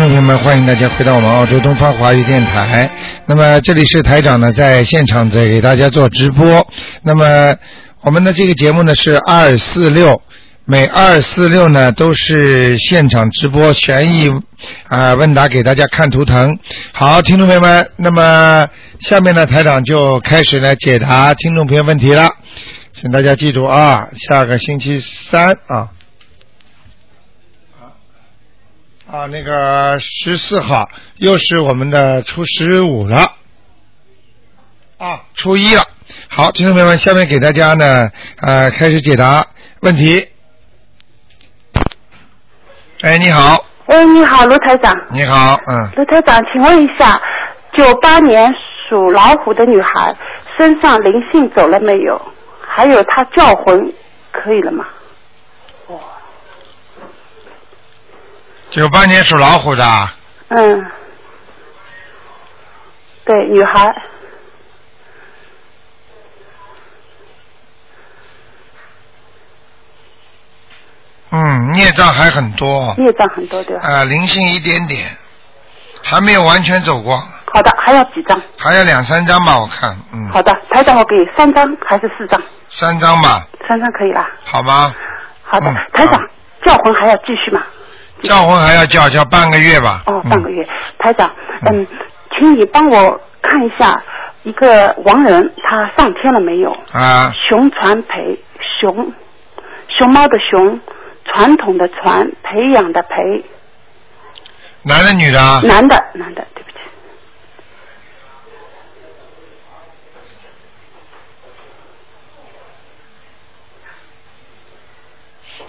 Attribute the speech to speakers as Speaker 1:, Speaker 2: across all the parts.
Speaker 1: 听众朋友们，欢迎大家回到我们澳洲东方华语电台。那么这里是台长呢，在现场在给大家做直播。那么我们的这个节目呢是二四六，每二四六呢都是现场直播悬疑啊、问答，给大家看图腾。好，听众朋友们，那么下面呢台长就开始来解答听众朋友问题了，请大家记住啊，下个星期三啊。啊，那个十四号又是我们的初十五了，啊，初一了。好，听众朋友们，下面给大家呢，呃，开始解答问题。哎，你好，
Speaker 2: 喂，你好，卢台长。
Speaker 1: 你好，嗯，
Speaker 2: 卢台长，请问一下，九八年属老虎的女孩身上灵性走了没有？还有她叫魂可以了吗？
Speaker 1: 九八年属老虎的，
Speaker 2: 嗯，对，女孩。
Speaker 1: 嗯，孽障还很多，
Speaker 2: 孽障很多对吧？
Speaker 1: 啊，灵性一点点，还没有完全走光，
Speaker 2: 好的，还要几张？
Speaker 1: 还有两三张吧，我看，嗯，
Speaker 2: 好的，台长，我给三张还是四张？
Speaker 1: 三张吧，
Speaker 2: 三张可以啦。
Speaker 1: 好吗？
Speaker 2: 好的，
Speaker 1: 嗯
Speaker 2: 台长
Speaker 1: 好，
Speaker 2: 叫魂还要继续吗？
Speaker 1: 叫魂还要叫，叫半个月吧。
Speaker 2: 哦，
Speaker 1: 嗯
Speaker 2: 半个月。台长，嗯，请你帮我看一下一个亡人，他上天了没有？
Speaker 1: 啊，
Speaker 2: 熊传培，熊，熊猫的熊，传统的传，培养的培，
Speaker 1: 男的女的啊？
Speaker 2: 男的，男的，对不起。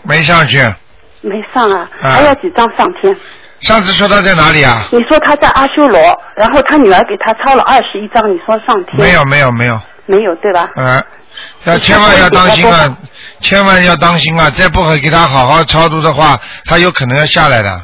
Speaker 1: 没上去。
Speaker 2: 没上啊，
Speaker 1: 啊
Speaker 2: 还要几张上天？
Speaker 1: 上次说他在哪里啊？
Speaker 2: 你说他在阿修罗，然后他女儿给他抄了二十一张，你说上天？
Speaker 1: 没有，没有，没有。
Speaker 2: 没有对吧？
Speaker 1: 嗯，要千万要当心啊！千万要当心啊！再不给他好好超度的话，他有可能要下来的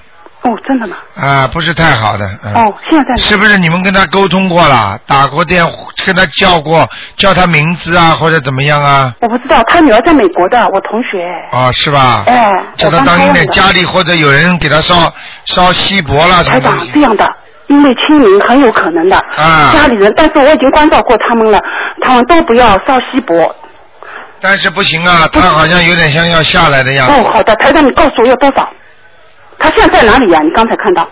Speaker 2: 哦，真的吗？
Speaker 1: 啊，不是太好的。嗯、
Speaker 2: 哦，现在在哪
Speaker 1: 是不是你们跟他沟通过了，打过电，跟他叫过，叫他名字啊，或者怎么样啊？
Speaker 2: 我不知道，他女儿在美国的，我同学。
Speaker 1: 哦，是吧？
Speaker 2: 哎，
Speaker 1: 叫他当心点，家里或者有人给他烧烧锡箔了什
Speaker 2: 台长这样的，因为清明很有可能的。
Speaker 1: 啊
Speaker 2: 家里人，但是我已经关照过他们了，他们都不要烧锡箔。
Speaker 1: 但是不行啊，他好像有点像要下来的样子。
Speaker 2: 哦，好的，台长，你告诉我要多少？他现在在哪里呀、你刚才看到？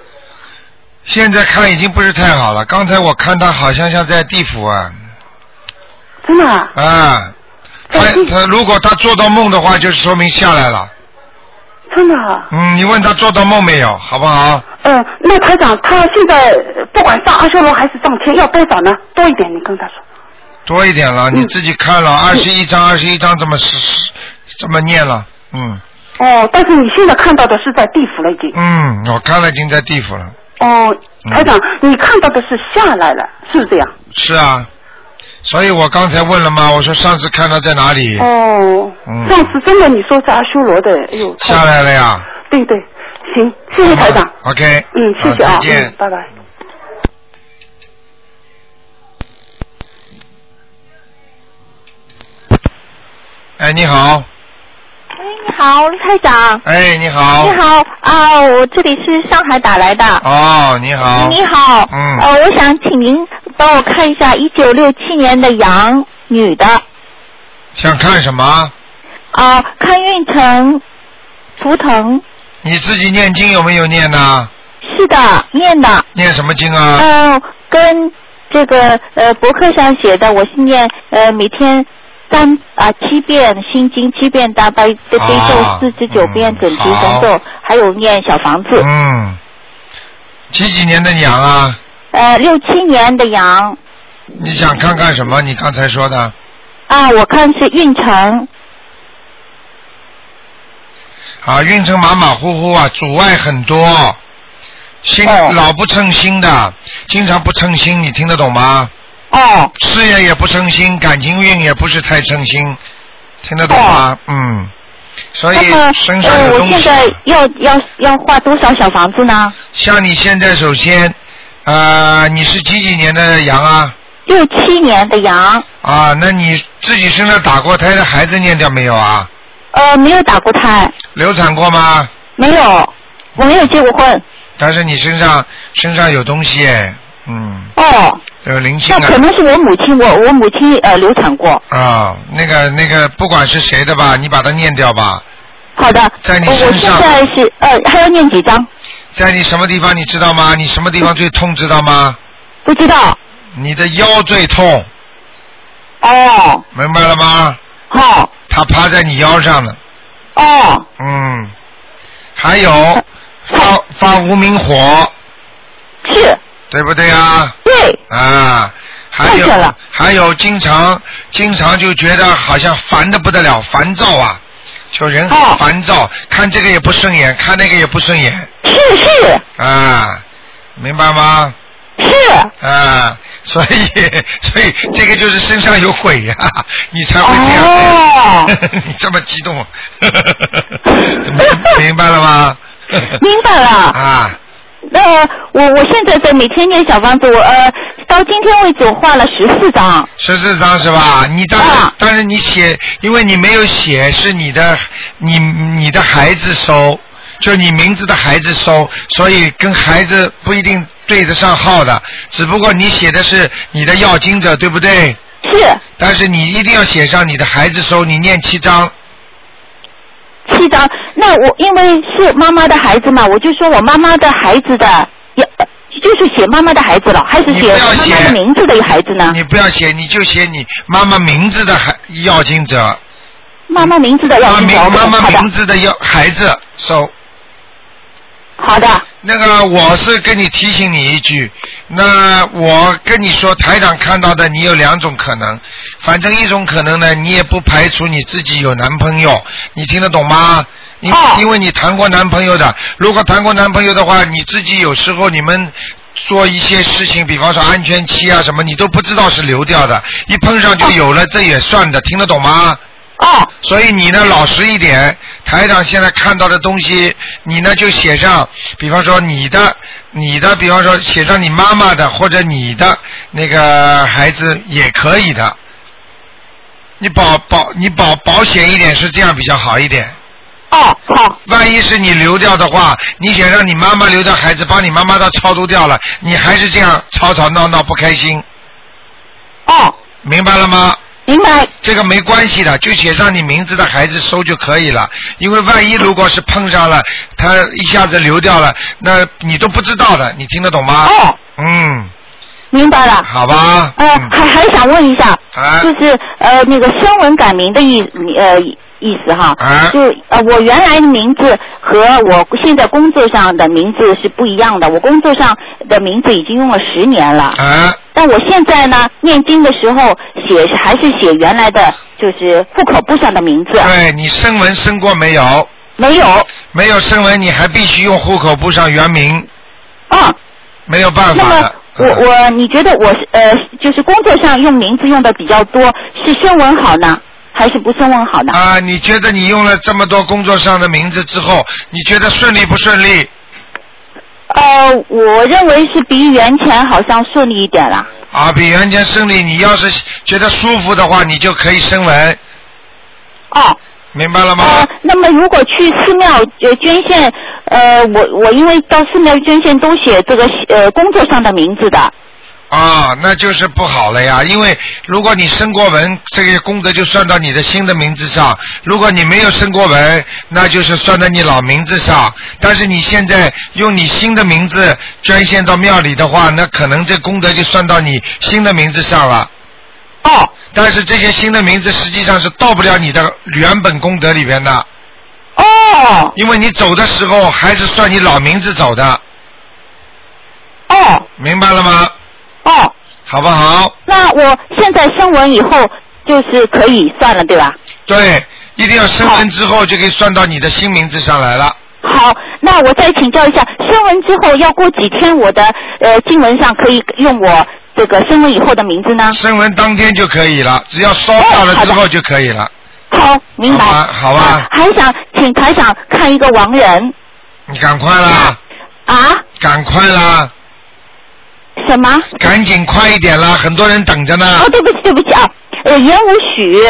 Speaker 1: 现在看已经不是太好了，刚才我看他好像像在地府啊
Speaker 2: 真的啊？
Speaker 1: 啊，他
Speaker 2: 在地
Speaker 1: 他如果他做到梦的话，就是说明下来了。
Speaker 2: 真的啊？
Speaker 1: 嗯，你问他做到梦没有，好不好？
Speaker 2: 嗯、那台长，他现在呃不管上阿修罗还是上天，要多少呢？多一点，你跟他说。
Speaker 1: 多一点了，
Speaker 2: 嗯
Speaker 1: 你自己看了，二十一章，二十一章这么是这么念了，嗯
Speaker 2: 哦，但是你现在看到的是在地府了，已经。
Speaker 1: 嗯，我看了已经在地府了。
Speaker 2: 哦，台长，你看到的是下来了，是不是这样？
Speaker 1: 是啊，所以我刚才问了嘛，我说上次看到在哪里？
Speaker 2: 哦，
Speaker 1: 嗯
Speaker 2: 上次真的你说是阿修罗的，哎呦，
Speaker 1: 下来了呀。
Speaker 2: 对对，行，谢谢台长。
Speaker 1: OK。
Speaker 2: 嗯，谢谢啊，
Speaker 1: 再见
Speaker 2: 嗯，。拜拜。
Speaker 1: 哎，你好。
Speaker 3: 哎，你好，卢台长。
Speaker 1: 哎，你好。
Speaker 3: 你。好啊，我这里是上海打来的。
Speaker 1: 哦，你好。
Speaker 3: 你好。
Speaker 1: 嗯
Speaker 3: 呃，我想请您帮我看一下一九六七年的羊女的
Speaker 1: 想看什么？
Speaker 3: 啊、看运程、图腾。
Speaker 1: 你自己念经有没有念呢？
Speaker 3: 是的，念的。
Speaker 1: 念什么经啊？
Speaker 3: 嗯、跟这个呃博客上写的，我是念呃每天。三啊七遍心经，七遍大悲的悲咒
Speaker 1: 啊，
Speaker 3: 四十九遍
Speaker 1: 嗯
Speaker 3: 准提神
Speaker 1: 好
Speaker 3: 咒，还有念小房子。
Speaker 1: 嗯。几几年的羊啊？
Speaker 3: 呃，六七年的羊
Speaker 1: 你想看看什么？你刚才说的
Speaker 3: 啊，我看是运程。
Speaker 1: 啊，运程马马虎虎啊，阻碍很多，心、
Speaker 3: 哦
Speaker 1: 老不称心的，经常不称心，你听得懂吗？
Speaker 3: 哦
Speaker 1: 事业也不称心，感情运也不是太称心，听得懂吗？嗯，所以身上有东西。
Speaker 3: 现在要要要画多少小房子呢？
Speaker 1: 像你现在首先，呃，你是几几年的羊啊？
Speaker 3: 六七年的羊，
Speaker 1: 啊，那你自己身上打过胎的孩子念掉没有啊？
Speaker 3: 呃，没有打过胎，
Speaker 1: 流产过吗？
Speaker 3: 没有，我没有结过婚。
Speaker 1: 但是你身上身上有东西哎，嗯，
Speaker 3: 哦，
Speaker 1: 有灵性啊
Speaker 3: 那可能是我母亲，我我母亲呃流产过。
Speaker 1: 啊，那个那个不管是谁的吧，你把它念掉吧。
Speaker 3: 好的，
Speaker 1: 在你
Speaker 3: 我我
Speaker 1: 身上
Speaker 3: 现在是呃还要念几张？
Speaker 1: 在你什么地方你知道吗？你什么地方最痛知道吗？
Speaker 3: 不知道。
Speaker 1: 你的腰最痛，
Speaker 3: 哦，
Speaker 1: 明白了吗？
Speaker 3: 好，
Speaker 1: 他趴在你腰上了，
Speaker 3: 哦，
Speaker 1: 嗯，还有发发无名火，
Speaker 3: 是，
Speaker 1: 对不对啊？
Speaker 3: 对，
Speaker 1: 啊，还有还有，经常经常就觉得好像烦的不得了，烦躁啊，就人很
Speaker 3: 哦
Speaker 1: 烦躁，看这个也不顺眼，看那个也不顺眼
Speaker 3: 是是
Speaker 1: 啊，明白吗？
Speaker 3: 是，
Speaker 1: 啊，所以 所以这个就是身上有鬼呀、你才会这样。
Speaker 3: 哦
Speaker 1: 你这么激动，明明白了吗？
Speaker 3: 明白了。
Speaker 1: 啊，
Speaker 3: 那我我现在在每天念小房子，我呃到今天为止我画了十四张。
Speaker 1: 十四张是吧？你当然，
Speaker 3: 啊
Speaker 1: 当然你写，因为你没有写，是你的，你你的孩子收，就你名字的孩子收，所以跟孩子不一定对得上号的，只不过你写的是你的要经者，对不对？
Speaker 3: 是
Speaker 1: 但是你一定要写上你的孩子收，你念七章，
Speaker 3: 七张。那我因为是妈妈的孩子嘛，我就说我妈妈的孩子的，要呃就是写妈妈的孩子了，还是写妈妈的名字的孩子呢？
Speaker 1: 你不要写，你就写你妈妈名字的孩要经者，
Speaker 3: 妈妈名字的要
Speaker 1: 妈妈名，字的要孩子收。
Speaker 3: 好的，
Speaker 1: 那个，我是跟你提醒你一句，那我跟你说，台长看到的你有两种可能，反正一种可能呢，你也不排除你自己有男朋友，你听得懂吗？因、
Speaker 3: 哦
Speaker 1: 因为你谈过男朋友的，如果谈过男朋友的话，你自己有时候你们做一些事情，比方说安全期啊什么，你都不知道是流掉的，一碰上就有了，这也算的，听得懂吗？
Speaker 3: 哦，
Speaker 1: 所以你呢老实一点，台长现在看到的东西，你呢就写上，比方说你的、你的，比方说写上你妈妈的或者你的那个孩子也可以的。你保保你保保险一点是这样比较好一点。
Speaker 3: 哦，好，
Speaker 1: 万一是你流掉的话，你想让你妈妈流掉孩子，把你妈妈都超度掉了，你还是这样吵吵闹闹不开心，
Speaker 3: 哦，
Speaker 1: 明白了吗？
Speaker 3: 明白，
Speaker 1: 这个没关系的，就写上你名字的孩子收就可以了。因为万一如果是碰上了，他一下子流掉了，那你都不知道的，你听得懂吗？
Speaker 3: 哦，
Speaker 1: 嗯，
Speaker 3: 明白了。
Speaker 1: 好吧。
Speaker 3: 呃，
Speaker 1: 嗯
Speaker 3: 还还想问一下，
Speaker 1: 啊
Speaker 3: 就是呃那个声纹改名的意呃意思哈，
Speaker 1: 啊
Speaker 3: 就呃我原来的名字和我现在工作上的名字是不一样的，我工作上的名字已经用了十年了，
Speaker 1: 啊，
Speaker 3: 但我现在呢念经的时候写还是写原来的，就是户口簿上的名字，
Speaker 1: 对你声纹升过没有？
Speaker 3: 没有，
Speaker 1: 没有声纹，你还必须用户口簿上原名，
Speaker 3: 啊，
Speaker 1: 没有办法的。
Speaker 3: 我
Speaker 1: 嗯
Speaker 3: 我你觉得我是呃就是工作上用名字用的比较多，是声纹好呢，还是不声纹好呢？
Speaker 1: 啊，你觉得你用了这么多工作上的名字之后，你觉得顺利不顺利？
Speaker 3: 呃，我认为是比原前好像顺利一点啦。
Speaker 1: 啊，比原前顺利。你要是觉得舒服的话，你就可以升文，
Speaker 3: 哦，
Speaker 1: 明白了吗？
Speaker 3: 呃，那么如果去寺庙呃捐献，呃，我我因为到寺庙捐献都写这个呃工作上的名字的。
Speaker 1: 啊，那就是不好了呀。因为如果你升过文，这个功德就算到你的新的名字上；如果你没有升过文，那就是算在你老名字上。但是你现在用你新的名字捐献到庙里的话，那可能这功德就算到你新的名字上了。
Speaker 3: 哦
Speaker 1: 但是这些新的名字实际上是到不了你的原本功德里边的，
Speaker 3: 哦
Speaker 1: 因为你走的时候还是算你老名字走的，
Speaker 3: 哦
Speaker 1: 明白了吗？
Speaker 3: 哦，
Speaker 1: 好不好？
Speaker 3: 那我现在升文以后就是可以算了，对吧？
Speaker 1: 对，一定要升文之后就可以算到你的新名字上来了。
Speaker 3: 好，那我再请教一下，升文之后要过几天，我的呃经文上可以用我这个升文以后的名字呢？
Speaker 1: 升文当天就可以了，只要烧掉了之后就可以了。
Speaker 3: 好，明白。
Speaker 1: 好吧好吧
Speaker 3: 啊还想请台长看一个亡人
Speaker 1: 你赶快啦，
Speaker 3: 啊？
Speaker 1: 赶快啦，
Speaker 3: 什么？
Speaker 1: 赶紧快一点啦，很多人等着呢
Speaker 3: 哦，。对不起，对不起啊，呃，言无许，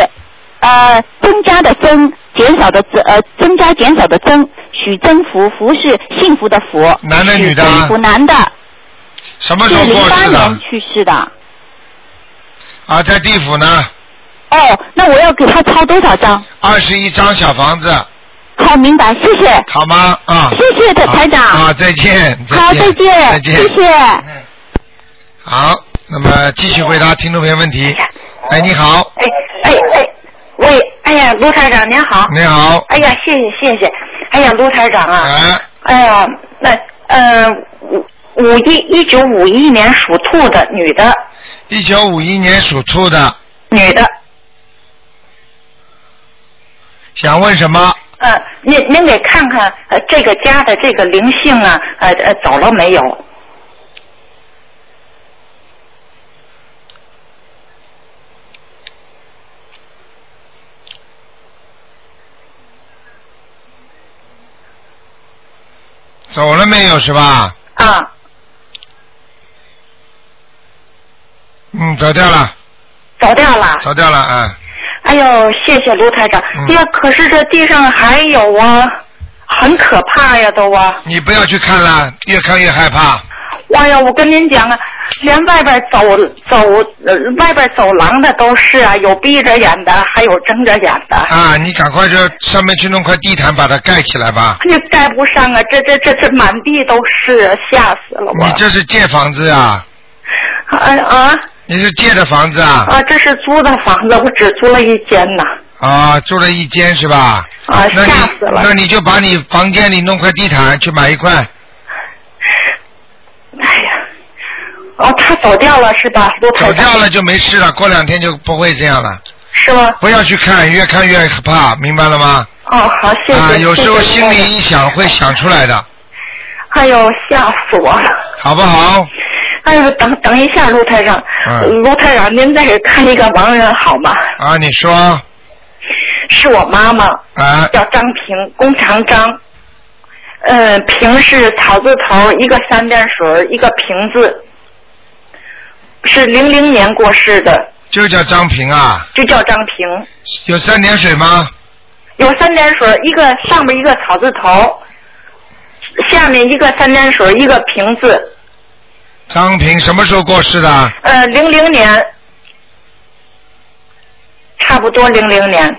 Speaker 3: 呃，增加的增，减少的增，呃，增加减少的增，许增福，福是幸福的福。
Speaker 1: 男的女的
Speaker 3: 福男的，
Speaker 1: 什么时候过世的
Speaker 3: 年？去世的。
Speaker 1: 啊，在地府呢，
Speaker 3: 哦，那我要给他抄多少张？
Speaker 1: 二十一张小房子，
Speaker 3: 好，明白，谢谢。
Speaker 1: 好吗？啊，
Speaker 3: 谢谢台台长
Speaker 1: 啊，再见，
Speaker 3: 好，再见，
Speaker 1: 再见，
Speaker 3: 谢谢。
Speaker 1: 好，那么继续回答听众朋友问题。哎，你好，
Speaker 4: 哎哎哎，喂，哎呀，卢台长您好。
Speaker 1: 你好，
Speaker 4: 哎呀，谢谢谢谢。哎呀，卢台长啊，
Speaker 1: 哎，
Speaker 4: 哎呀，那呃五五一一九五一年属兔的女的
Speaker 1: 一九五一年属兔的，
Speaker 4: 女的，
Speaker 1: 想问什么？
Speaker 4: 呃，您您给看看呃这个家的这个灵性啊，呃呃走了没有？
Speaker 1: 走了没有是吧？
Speaker 4: 啊，
Speaker 1: 嗯，走掉了，
Speaker 4: 走掉了。
Speaker 1: 走掉了啊。
Speaker 4: 哎呦，谢谢卢台长。呀，可是这地上还有啊，很可怕呀，都啊。
Speaker 1: 你不要去看了，越看越害怕。
Speaker 4: 哇呀，我跟您讲啊，连外边走走呃外边走廊的都是啊，有闭着眼的，还有睁着眼的。
Speaker 1: 啊，你赶快就上面去弄块地毯把它盖起来吧。
Speaker 4: 你盖不上啊，这这这这满地都是，吓死了我
Speaker 1: 你！这是借房子啊？
Speaker 4: 啊啊
Speaker 1: 你是借的房子啊？
Speaker 4: 啊！这是租的房子，我只租了一间呐。
Speaker 1: 啊，住了一间是吧？
Speaker 4: 啊，吓死了！
Speaker 1: 那你就把你房间里弄块地毯去买一块。
Speaker 4: 哎呀，哦，他走掉了是吧？
Speaker 1: 走掉了就没事了，过两天就不会这样了。
Speaker 4: 是吗？
Speaker 1: 不要去看，越看越怕，明白了吗？
Speaker 4: 哦，好，谢谢。
Speaker 1: 啊，有时候心里一想会想出来的，
Speaker 4: 哎呦，吓死我了！
Speaker 1: 好不好？
Speaker 4: 哎呦，等等一下，卢台长，
Speaker 1: 嗯
Speaker 4: 卢台长，您再给看一个盲人好吗？
Speaker 1: 啊，你说
Speaker 4: 是我妈妈，
Speaker 1: 啊
Speaker 4: 叫张平，弓长张。嗯，平是草字头，一个三点水，一个平字。是零零年过世的，
Speaker 1: 就叫张平啊，
Speaker 4: 就叫张平。
Speaker 1: 有三点水吗？
Speaker 4: 有三点水，一个上面一个草字头，下面一个三点水，一个平字。
Speaker 1: 张平什么时候过世的？
Speaker 4: 呃，零零年，差不多零零年。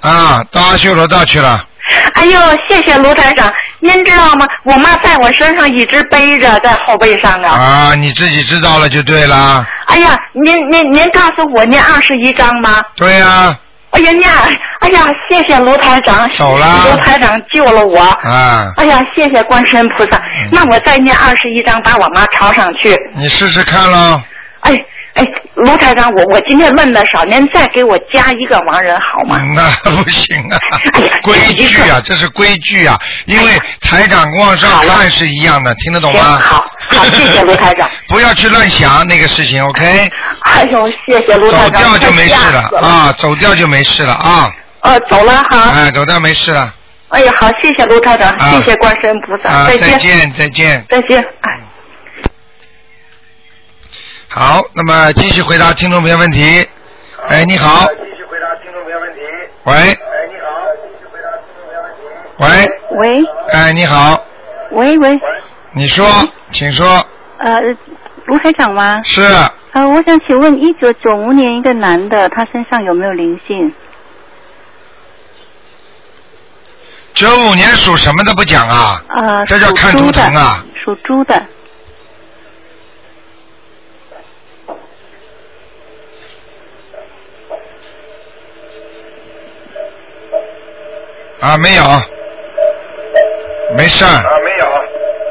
Speaker 1: 啊，到阿修罗道去了。
Speaker 4: 哎呦，谢谢卢台长，您知道吗？我妈在我身上一直背着，在后背上啊。
Speaker 1: 啊，你自己知道了就对了。
Speaker 4: 哎呀，您您您告诉我，您二十一张吗？
Speaker 1: 对呀、
Speaker 4: 哎呀，您二，哎呀，谢谢卢台长，
Speaker 1: 走了
Speaker 4: 卢台长救了我。
Speaker 1: 啊，
Speaker 4: 哎呀，谢谢观世音菩萨。
Speaker 1: 嗯
Speaker 4: 那我再念二十一章，把我妈抄上去。
Speaker 1: 你试试看喽。
Speaker 4: 哎哎，卢台长，我我今天问的少，您再给我加一个亡人好吗？
Speaker 1: 嗯那 不行啊
Speaker 4: 哎呀，
Speaker 1: 规矩啊，这是规矩啊，因为台长往上看是一样的，听得懂，吗？
Speaker 4: 好，好，谢谢卢台长。
Speaker 1: 不要去乱想那个事情，OK？
Speaker 4: 哎呦，谢谢卢台长走，
Speaker 1: 掉就没事
Speaker 4: 了。
Speaker 1: 啊，走掉就没事了啊，
Speaker 4: 呃，走了哈。
Speaker 1: 哎，走掉没事了
Speaker 4: 哎呀，好，谢谢卢台长，
Speaker 1: 啊
Speaker 4: 谢谢观世音菩萨，
Speaker 1: 啊，
Speaker 4: 再见，
Speaker 1: 再见再见。
Speaker 4: 再见，哎。
Speaker 1: 好，那么继续回答听众朋友问题。哎，你好。
Speaker 5: 继续回答听众朋友问题。
Speaker 1: 喂
Speaker 5: 哎，你好，继续回答听众朋友问题。
Speaker 1: 喂，
Speaker 3: 喂
Speaker 1: 哎，你好，
Speaker 3: 喂喂，
Speaker 1: 你说，请说，
Speaker 3: 呃，卢台长吗？
Speaker 1: 是
Speaker 3: 呃，我想请问，一九九五年一个男的，他身上有没有灵性？
Speaker 1: 九五年属什么的不讲啊？
Speaker 3: 呃，
Speaker 1: 这叫看图
Speaker 3: 属猪的
Speaker 1: 腾啊！
Speaker 3: 属猪的。
Speaker 1: 啊，没有，没事儿，
Speaker 5: 啊，没有，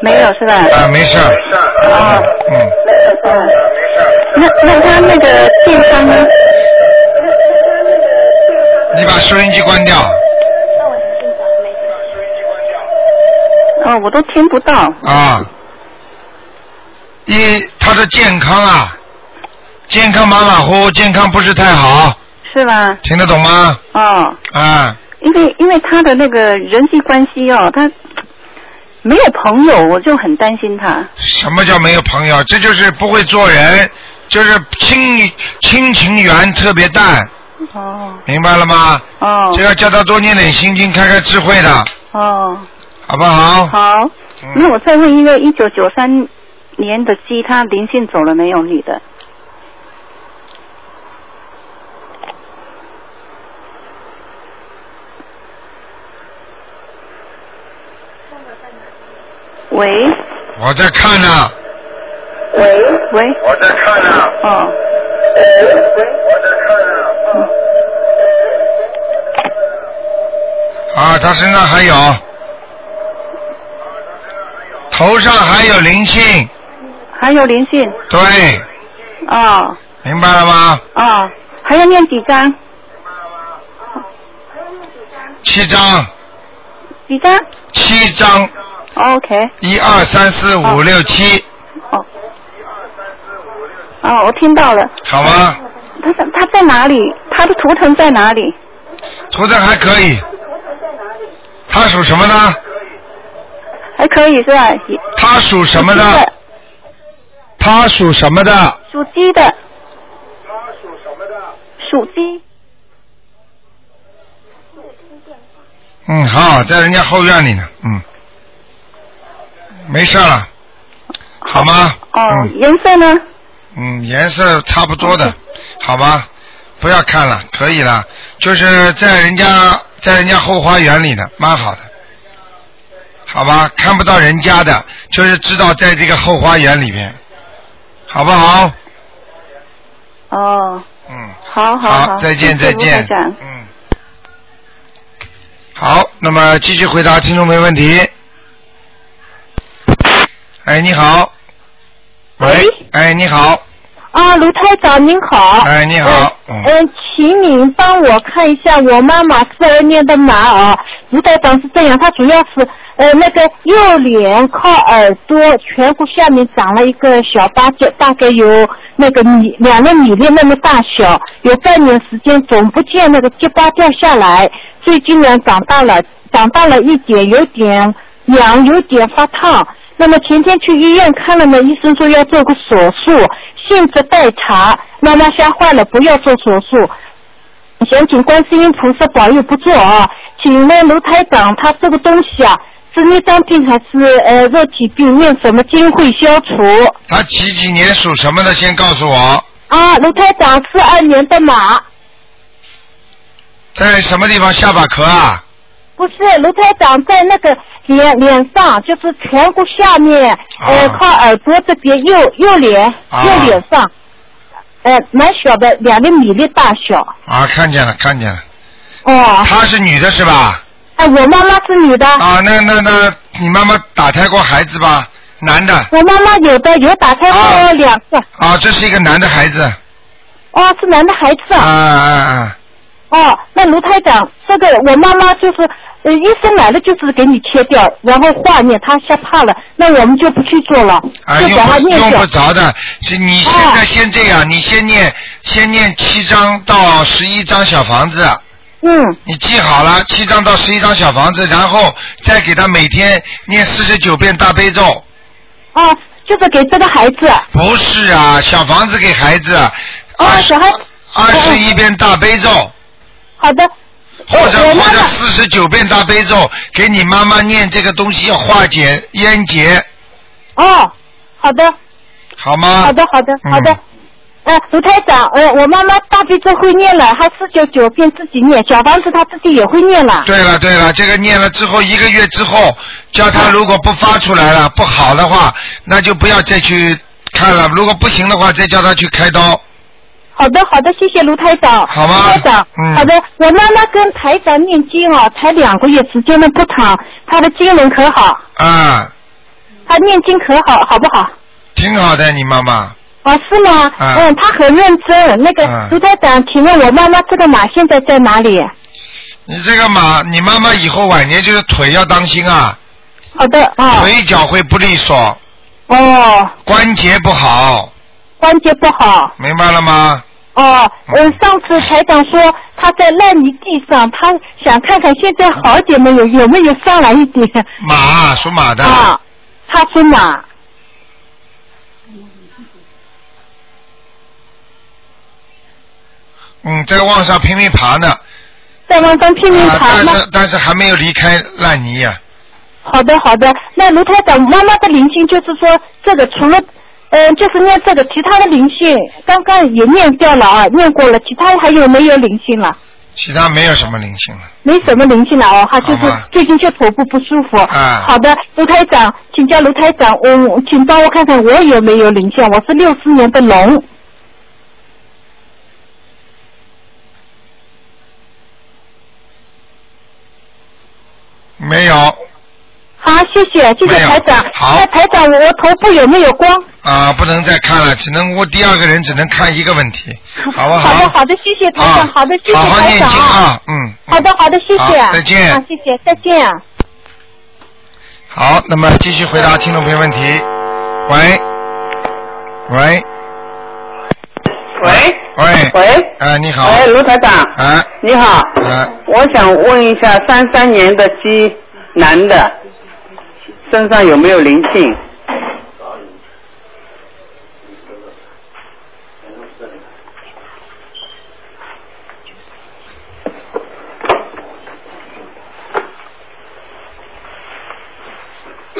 Speaker 3: 没有是吧？
Speaker 1: 啊，没事儿，
Speaker 5: 没事。
Speaker 3: 啊，
Speaker 1: 嗯，
Speaker 3: 嗯，
Speaker 5: 没事。
Speaker 3: 那那他那个健康呢？
Speaker 1: 你把收音机关掉。
Speaker 3: 哦，我都听不到。
Speaker 1: 啊，一他的健康啊，健康马马虎虎，健康不是太好，
Speaker 3: 是吧？
Speaker 1: 听得懂吗？
Speaker 3: 哦，
Speaker 1: 啊，
Speaker 3: 因为因为他的那个人际关系哦，他没有朋友，我就很担心他。
Speaker 1: 什么叫没有朋友？这就是不会做人，就是亲亲情缘特别淡，
Speaker 3: 哦
Speaker 1: 明白了吗？
Speaker 3: 哦
Speaker 1: 这要叫他多念点心经，开开智慧的，
Speaker 3: 哦
Speaker 1: 好不好？
Speaker 6: 好，
Speaker 1: 嗯
Speaker 6: 那我再问一个，一九九三年的鸡，他灵性走了没有？女的。喂。
Speaker 1: 我在看呢，
Speaker 2: 喂，
Speaker 6: 喂，
Speaker 5: 我在看呢。
Speaker 6: 哦，
Speaker 5: 我在看呢。
Speaker 1: 啊，他身上还有，头上还有灵性，
Speaker 6: 还有灵性。
Speaker 1: 对，
Speaker 6: 哦。
Speaker 1: 明白了吗？
Speaker 6: 哦，还要念几张？
Speaker 1: 七张，
Speaker 6: 几张？
Speaker 1: 七张，
Speaker 6: ？OK，
Speaker 1: 一二三四五六七，
Speaker 6: 哦，哦，我听到了。
Speaker 1: 好吗？
Speaker 6: 他在他在哪里？他的图腾在哪里？
Speaker 1: 图腾还可以。他属什么呢？
Speaker 6: 还可以是吧？
Speaker 1: 他属什么的？他属什么的？
Speaker 6: 属鸡的。属鸡。
Speaker 1: 嗯，好，在人家后院里呢，嗯，没事了，好吗？
Speaker 6: 哦，
Speaker 1: 嗯
Speaker 6: 颜色呢？
Speaker 1: 嗯，颜色差不多的，好吧？不要看了，可以了，就是在人家在人家后花园里的，蛮好的，好吧？看不到人家的，就是知道在这个后花园里面，好不好？
Speaker 6: 哦，
Speaker 1: 嗯，
Speaker 6: 好好
Speaker 1: 好，
Speaker 6: 好，
Speaker 1: 再见再见，嗯。好，那么继续回答听众没问题。哎，你好。喂
Speaker 7: 喂。
Speaker 1: 哎，你好。
Speaker 7: 啊，卢台长您好。
Speaker 1: 哎，你好。嗯。
Speaker 7: 请您帮我看一下我妈妈四二年的马啊，卢台长是这样，她主要是呃那个右脸靠耳朵颧骨下面长了一个小疤，就大概有那个米两个米粒那么大小，有半年时间总不见那个结疤掉下来，最近呢长大了，长大了一点，有点痒，有点发烫。那么前天去医院看了呢，医生说要做个手术，性质待查。妈妈吓坏了，不要做手术。想请观世音菩萨保佑不做啊！请问卢台长，他这个东西啊，是内脏病还是呃肉体病？念什么经会消除？
Speaker 1: 他几几年属什么的？先告诉我，
Speaker 7: 啊，卢台长四二年的马，
Speaker 1: 在什么地方下巴壳啊？
Speaker 7: 不是卢台长在那个脸脸上，就是颧骨下面，呃，靠耳朵这边右右脸
Speaker 1: 啊
Speaker 7: 右脸上，呃，蛮小的，两个米粒大小。
Speaker 1: 啊，看见了，看见了。
Speaker 7: 哦。
Speaker 1: 她是女的是吧？
Speaker 7: 哎，我妈妈是女的。
Speaker 1: 啊，那那那，你妈妈打胎过孩子吧？男的。
Speaker 7: 我妈妈有的有打胎过两个。
Speaker 1: 啊，这是一个男的孩子。
Speaker 7: 哦，是男的孩子
Speaker 1: 啊
Speaker 7: 啊。
Speaker 1: 啊啊！
Speaker 7: 哦，那卢台长，这个我妈妈就是，呃，医生来了就是给你切掉，然后化验，他吓怕了，那我们就不去做了，
Speaker 1: 啊，
Speaker 7: 就
Speaker 1: 用
Speaker 7: 给她念掉
Speaker 1: 不用不。着的，是你现在先这样，你先念先念七张到十一张小房子。
Speaker 7: 嗯。
Speaker 1: 你记好了，七张到十一张小房子，然后再给他每天念四十九遍大悲咒。
Speaker 7: 哦，就是给这个孩子。
Speaker 1: 不是啊，小房子给孩子。
Speaker 7: 哦，小孩。
Speaker 1: 二十一遍大悲咒。
Speaker 7: 好的。
Speaker 1: 或者或者四十九遍大悲咒，给你妈妈念这个东西要化解冤结，
Speaker 7: 哦，好的。
Speaker 1: 好吗？
Speaker 7: 好的，好的，好的。呃，卢台长，呃，我妈妈大悲咒会念了，她四九九遍自己念，小房子她自己也会念了。
Speaker 1: 对了对了，这个念了之后一个月之后，叫他如果不发出来了不好的话，那就不要再去看了。如果不行的话，再叫他去开刀。
Speaker 7: 好的，好的，谢谢卢台长。
Speaker 1: 好吗
Speaker 7: 卢台长，
Speaker 1: 嗯
Speaker 7: 好的，我妈妈跟台长念经哦，才两个月时间的不长，她的经文可好？
Speaker 1: 啊，
Speaker 7: 她念经可好，好不好？
Speaker 1: 挺好的，你妈妈。
Speaker 7: 啊，是吗？
Speaker 1: 啊
Speaker 7: 嗯，她很认真。那个
Speaker 1: 啊
Speaker 7: 卢台长，请问我妈妈这个马现在在哪里？
Speaker 1: 你这个马，你妈妈以后晚年就是腿要当心啊，
Speaker 7: 好的啊。
Speaker 1: 腿脚会不利索，
Speaker 7: 哦，
Speaker 1: 关节不好，
Speaker 7: 关节不好。
Speaker 1: 明白了吗？
Speaker 7: 哦，嗯，上次台长说他在烂泥地上，他想看看现在好点没有，有没有上来一点。
Speaker 1: 马属马的。
Speaker 7: 啊，他属马。
Speaker 1: 嗯，在往上拼命爬呢。
Speaker 7: 在往上拼命
Speaker 1: 啊，
Speaker 7: 爬吗？
Speaker 1: 但是但是还没有离开烂泥呀、
Speaker 7: 好的好的，那卢台长，妈妈的灵性就是说这个除了。嗯，就是念这个，其他的灵性刚刚也念掉了啊，念过了，其他还有没有灵性了？
Speaker 1: 其他没有什么灵性了。
Speaker 7: 没什么灵性了哦，他就是最近就头部不舒服。
Speaker 1: 啊
Speaker 7: 好的，卢台长，请教卢台长，我请帮我看看我有没有灵性？我是六四年的龙。
Speaker 1: 没有
Speaker 7: 好，谢谢谢谢台长。
Speaker 1: 好
Speaker 7: 那台长，我头部有没有光？
Speaker 1: 啊，不能再看了，只能我第二个人只能看一个问题，好不好？
Speaker 7: 好的好的，谢谢台长，
Speaker 1: 啊
Speaker 7: 好的谢谢
Speaker 1: 好好
Speaker 7: 台长
Speaker 1: 念经啊，嗯。
Speaker 7: 好的好的，谢谢。
Speaker 1: 好再见
Speaker 7: 啊，谢谢，再见啊。
Speaker 1: 好，那么继续回答听众朋友问题。喂，喂，
Speaker 8: 喂
Speaker 1: 喂，
Speaker 8: 喂，
Speaker 1: 啊，你好，
Speaker 8: 喂，卢台长，
Speaker 1: 啊，
Speaker 8: 你好，
Speaker 1: 啊，
Speaker 8: 我想问一下，三三年的鸡男的身上有没有灵性？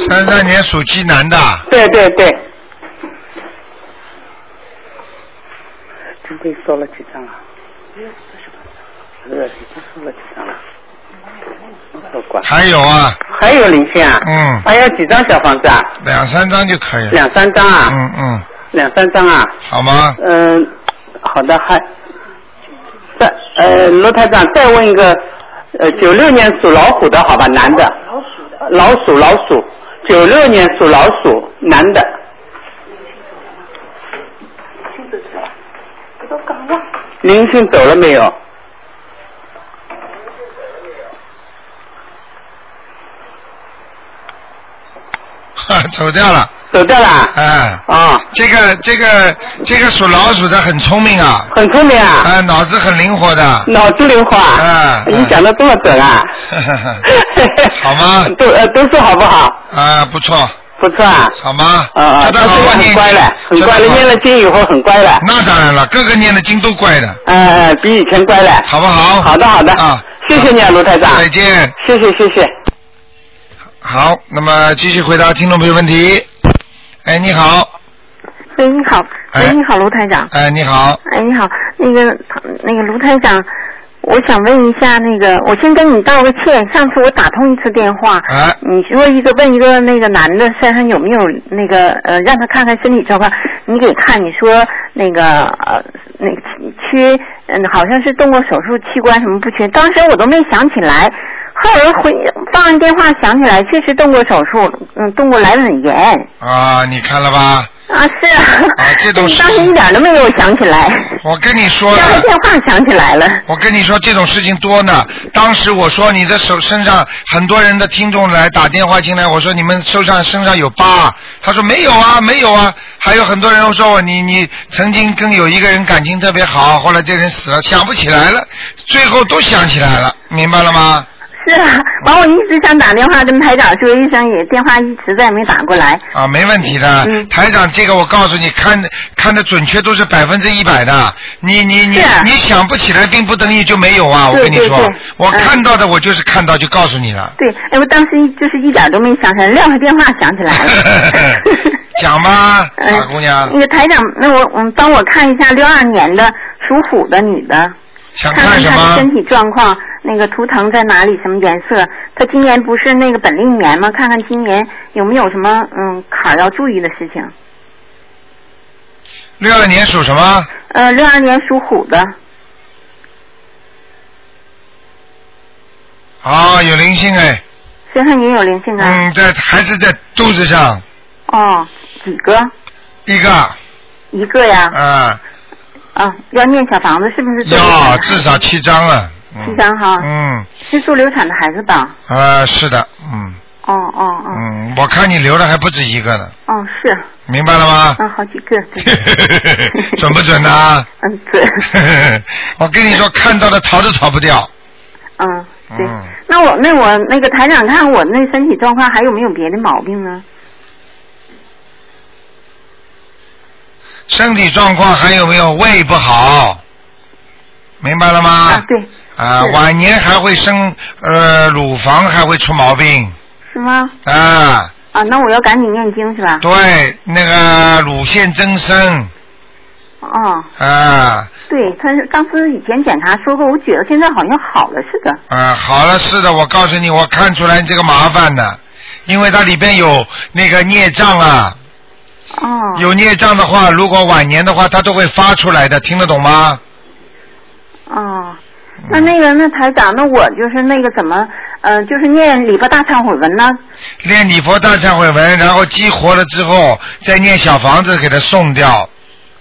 Speaker 1: 三三年属鸡男的，
Speaker 8: 对对对。准备收了几张啊？呃，已经收了几张了？
Speaker 1: 还有啊，
Speaker 8: 还有零线啊？
Speaker 1: 嗯
Speaker 8: 还要几张小房子啊？
Speaker 1: 两三张就可以了。
Speaker 8: 两三张啊？
Speaker 1: 嗯嗯，
Speaker 8: 两三张啊？
Speaker 1: 好吗？
Speaker 8: 嗯，好的，还再呃，罗台长再问一个，呃，九六年属老虎的好吧，男的。老鼠老鼠，九六年属老鼠，男的。灵性走了没有？
Speaker 1: 哈，走掉了。
Speaker 8: 走掉了。
Speaker 1: 嗯，
Speaker 8: 啊，
Speaker 1: 这个这个这个属老鼠的很聪明啊，
Speaker 8: 很聪明啊，
Speaker 1: 啊，脑子很灵活的。
Speaker 8: 脑子灵活啊。
Speaker 1: 啊
Speaker 8: 你讲的这么准啊？
Speaker 1: 好吗？
Speaker 8: 都呃都说好不好？
Speaker 1: 啊，不错，
Speaker 8: 不错啊。
Speaker 1: 好吗？
Speaker 8: 啊啊，
Speaker 1: 他好
Speaker 8: 他现在很
Speaker 1: 好念
Speaker 8: 乖了，很乖了，念了经以后很乖了。
Speaker 1: 那当然了，个个念的经都乖的，
Speaker 8: 呃，比以前乖了。
Speaker 1: 好不好？
Speaker 8: 好的，好的。
Speaker 1: 啊，
Speaker 8: 谢谢你啊，卢台长。
Speaker 1: 再见。
Speaker 8: 谢谢，谢谢。
Speaker 1: 好，那么继续回答听众朋友问题。哎，你好，
Speaker 9: 喂，你好，
Speaker 1: 哎。
Speaker 9: 喂，你好，卢台长。
Speaker 1: 哎，你好，
Speaker 9: 哎，你好，那个那个卢台长，我想问一下，那个我先跟你道个歉，上次我打通一次电话，
Speaker 1: 哎，
Speaker 9: 你说一个问一个那个男的身上有没有那个呃，让他看看身体状况，你给看，你说那个呃那个缺嗯，好像是动过手术，器官什么不缺，当时我都没想起来。后来回放完电话想起来，确实动过手术，嗯，动过阑尾炎。
Speaker 1: 啊，你看了吧？
Speaker 9: 啊，是啊。
Speaker 1: 啊，这种事
Speaker 9: 当时一点都没有想起来。
Speaker 1: 我跟你说了，
Speaker 9: 打了电话想起来了。
Speaker 1: 我跟你说这种事情多呢。当时我说你的手身上很多人的听众来打电话进来，我说你们手上身上有疤，他说没有啊，没有啊。还有很多人说我你你曾经跟有一个人感情特别好，后来这人死了，想不起来了，最后都想起来了，明白了吗？
Speaker 9: 是啊，完我一直想打电话跟台长说一声，也电话一直在没打过来。
Speaker 1: 啊，没问题的。
Speaker 9: 嗯
Speaker 1: 台长，这个我告诉你，看看的准确度是百分之一百的。你你你
Speaker 9: 是
Speaker 1: 你想不起来，并不等于就没有啊！我跟你说
Speaker 9: 对对，
Speaker 1: 我
Speaker 9: 嗯
Speaker 1: 看到的我就是看到就告诉你了。
Speaker 9: 对，哎，我当时就是一点都没想起来，撂下电话想起来了。
Speaker 1: 讲吧，
Speaker 9: 嗯
Speaker 1: 傻姑娘
Speaker 9: 那，个台长，那我嗯，帮我看一下六二年的属虎的女的，
Speaker 1: 想
Speaker 9: 看看
Speaker 1: 看什么
Speaker 9: 她的身？体状况，那个图腾在哪里，什么颜色？他今年不是那个本命年吗？看看今年有没有什么嗯坎儿要注意的事情。
Speaker 1: 六二年属什么？
Speaker 9: 呃，六二年属虎的，
Speaker 1: 啊，有灵性哎，
Speaker 9: 身上也有灵性啊。
Speaker 1: 嗯，在还是在肚子上
Speaker 9: 哦，几个？
Speaker 1: 一个，
Speaker 9: 一个呀。
Speaker 1: 啊，
Speaker 9: 啊，要念小房子是不是？
Speaker 1: 要至少七张了。嗯
Speaker 9: 七张哈。
Speaker 1: 嗯，
Speaker 9: 是做流产的孩子吧？
Speaker 1: 啊，是的，嗯
Speaker 9: 哦哦哦
Speaker 1: 嗯，我看你留的还不止一个呢，
Speaker 9: 哦，是，
Speaker 1: 明白了吗？
Speaker 9: 嗯，好几个，对。
Speaker 1: 准不准呢？
Speaker 9: 嗯，准。
Speaker 1: 我跟你说，看到的逃都逃不掉。
Speaker 9: 嗯，对。
Speaker 1: 嗯，
Speaker 9: 那我那我那个台长看我那身体状况还有没有别的毛病呢？
Speaker 1: 身体状况还有没有胃不好？明白了吗？
Speaker 9: 啊，对，
Speaker 1: 啊，
Speaker 9: 是
Speaker 1: 晚年还会生呃乳房还会出毛病。
Speaker 9: 是是吗？
Speaker 1: 啊，
Speaker 9: 啊，那我要赶紧念经是吧？
Speaker 1: 对，那个乳腺增生
Speaker 9: 哦，
Speaker 1: 啊
Speaker 9: 对，他是当时以前检查说过，我觉得现在好像好了似的。
Speaker 1: 啊，好了，是的，我告诉你，我看出来你这个麻烦的，因为它里边有那个孽障啊，
Speaker 9: 哦。
Speaker 1: 有孽障的话，如果晚年的话，他都会发出来的，听得懂吗？
Speaker 9: 哦，那那个那台长，那我就是那个怎么，呃，就是念礼佛大忏悔文呢？
Speaker 1: 念礼佛大忏悔文，然后激活了之后，再念小房子给他送掉，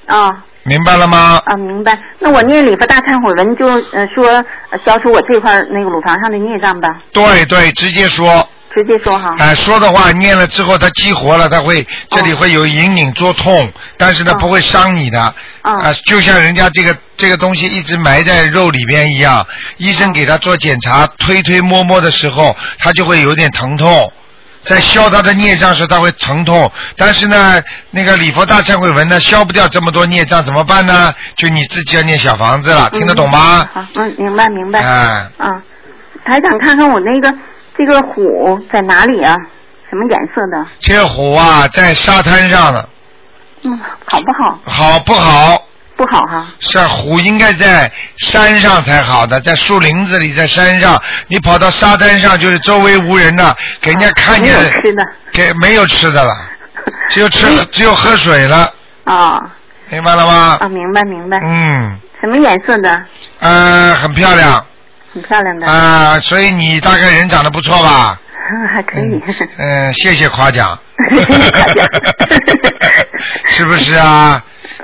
Speaker 9: 啊、
Speaker 1: 明白了吗？
Speaker 9: 啊，明白。那我念礼佛大忏悔文就呃说呃消除我这块那个乳房上的孽障吧，
Speaker 1: 对对，直接说。
Speaker 9: 直接说哈。
Speaker 1: 哎、说的话念了之后，它激活了，它会这里会有隐隐作痛，但是呢、不会伤你的。啊、就像人家这个这个东西一直埋在肉里边一样，医生给他做检查，推推摸摸的时候，他就会有点疼痛。在消他的孽障时，他会疼痛，但是呢，那个礼佛大忏悔文呢，消不掉这么多孽障，怎么办呢？就你自己要念小房子了，听得懂吗？
Speaker 9: 好，嗯，明白明白。
Speaker 1: 哎，
Speaker 9: 啊，台长看看我那个这个虎在哪里啊？什么颜色的？
Speaker 1: 这个虎啊，在沙滩上呢，
Speaker 9: 嗯，好不好？
Speaker 1: 好不好？
Speaker 9: 不好哈。
Speaker 1: 是啊虎应该在山上才好的，在树林子里，在山上，你跑到沙滩上，就是周围无人了，给人家看见
Speaker 9: 没有吃的。
Speaker 1: 给没有吃的了，只有吃只有喝水了，
Speaker 9: 啊
Speaker 1: 明白了吗？
Speaker 9: 啊，明白明白。
Speaker 1: 嗯，
Speaker 9: 什么颜色的？
Speaker 1: 呃，很漂亮
Speaker 9: 很漂亮的。
Speaker 1: 啊、所以你大概人长得不错吧？
Speaker 9: 还可以。
Speaker 1: 嗯，谢谢夸奖。是不是啊？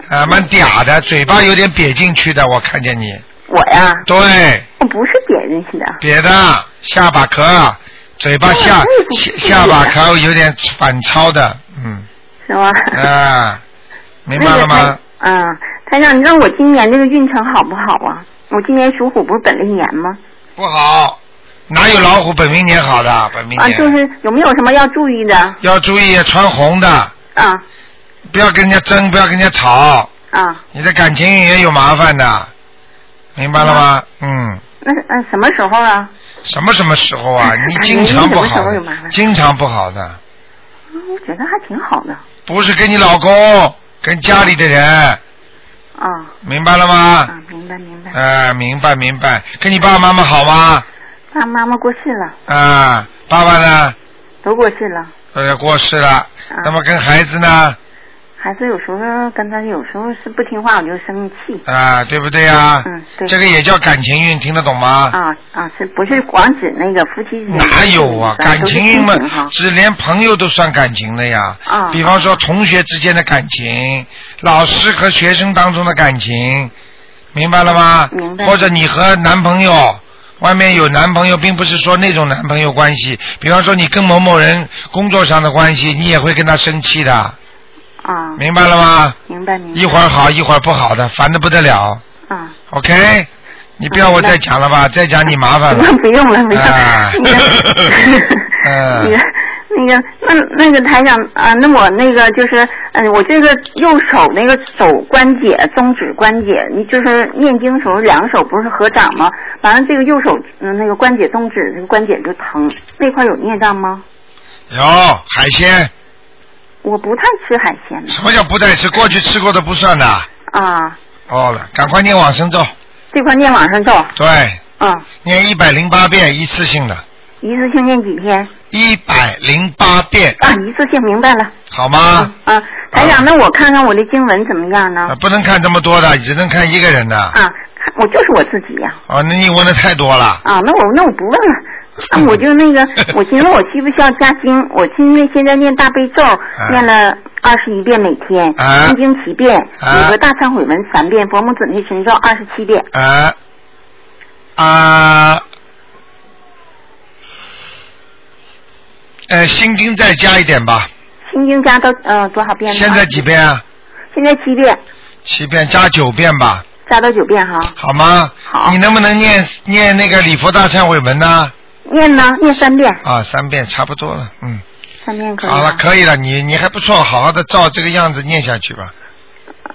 Speaker 1: 啊，蛮嗲的，嘴巴有点瘪进去的，我看见你。
Speaker 9: 我呀，
Speaker 1: 对，
Speaker 9: 我不是瘪进去的。
Speaker 1: 瘪的，下巴壳，嘴巴下下下巴壳有点反超的，嗯，
Speaker 9: 是吗？
Speaker 1: 啊，明白了吗？
Speaker 9: 嗯，台长，你知道我今年这个运程好不好啊？我今年属虎不是本命年吗？
Speaker 1: 不好，哪有老虎本命年好的？本命
Speaker 9: 啊，
Speaker 1: 年、
Speaker 9: 就是有没有什么要注意的？
Speaker 1: 要注意穿红的，
Speaker 9: 啊
Speaker 1: 不要跟人家争，不要跟人家吵，
Speaker 9: 啊，
Speaker 1: 你的感情也有麻烦的，明白了吗？嗯，
Speaker 9: 那嗯什么时候啊？
Speaker 1: 什么什么时候啊？你
Speaker 9: 哎
Speaker 1: 经常不好经常不好的，
Speaker 9: 嗯我觉得还挺好的。
Speaker 1: 不是跟你老公，跟家里的人，
Speaker 9: 啊
Speaker 1: 明白了吗？
Speaker 9: 啊，明白明白。
Speaker 1: 啊，明白明白，跟你爸爸妈妈好吗？
Speaker 9: 爸爸妈妈过世了，
Speaker 1: 啊，爸爸呢？
Speaker 9: 都过世了。
Speaker 1: 呃，过世了。
Speaker 9: 啊
Speaker 1: 那么跟孩子呢？
Speaker 9: 孩子有时候跟他有时候是不听话，我就生气。
Speaker 1: 啊，对不对啊？
Speaker 9: 嗯，对。
Speaker 1: 这个也叫感情运，听得懂吗？
Speaker 9: 啊啊，是不是光指那个夫妻？
Speaker 1: 哪有啊？感情运嘛只连朋友都算感情的呀。
Speaker 9: 啊
Speaker 1: 比方说同学之间的感情，老师和学生当中的感情，明白了吗？
Speaker 9: 明白
Speaker 1: 或者你和男朋友。外面有男朋友，并不是说那种男朋友关系。比方说，你跟某某人工作上的关系，你也会跟他生气的，
Speaker 9: 啊，
Speaker 1: 明白了吗？
Speaker 9: 明白明白。
Speaker 1: 一会儿好，一会儿不好的，烦的不得了。
Speaker 9: 啊
Speaker 1: ，OK，你不要我再讲了吧，再讲你麻烦了。
Speaker 9: 不用了，不用
Speaker 1: 啊
Speaker 9: 了。那个，那个，那那个台长啊，那我那个就是，嗯，我这个右手那个手关节、中指关节，你就是念经时候两个手不是合掌吗？完了这个右手嗯那个关节、中指这个关节就疼，那块有孽障吗？
Speaker 1: 有海鲜，
Speaker 9: 我不太吃海鲜的
Speaker 1: 什么叫不太吃？过去吃过的不算的。
Speaker 9: 啊，
Speaker 1: 哦了，赶快念往生咒。
Speaker 9: 这块念往生咒，
Speaker 1: 对，
Speaker 9: 嗯，
Speaker 1: 念一百零八遍，一次性的，
Speaker 9: 一次性念几天？
Speaker 1: 一百零八遍，
Speaker 9: 啊，一次性明白了。
Speaker 1: 好吗？
Speaker 9: 啊，台长，那我看看我的经文怎么样呢？
Speaker 1: 啊，不能看这么多的，只能看一个人的。
Speaker 9: 啊，我就是我自己呀、
Speaker 1: 哦，那你问的太多了。
Speaker 9: 啊。那我那我不问了，啊、我就那个，我寻思我需不需要加经？我因为现在念大悲咒，念了二十一遍每天，
Speaker 1: 啊
Speaker 9: 心经七遍，
Speaker 1: 啊
Speaker 9: 礼佛大忏悔文三遍，佛母准提神咒二十七遍。
Speaker 1: 啊啊，呃，心经再加一点吧。
Speaker 9: 心经加到呃多少遍呢？
Speaker 1: 现在几遍啊？
Speaker 9: 现在七遍，
Speaker 1: 七遍加九遍吧，
Speaker 9: 加到九遍哈。
Speaker 1: 好吗？
Speaker 9: 好
Speaker 1: 你能不能念念那个礼佛大忏悔文呢？
Speaker 9: 念呢，念三遍，
Speaker 1: 啊，三遍差不多了，嗯，
Speaker 9: 三遍可以
Speaker 1: 好了，可以了，你你还不错，好好的照这个样子念下去吧。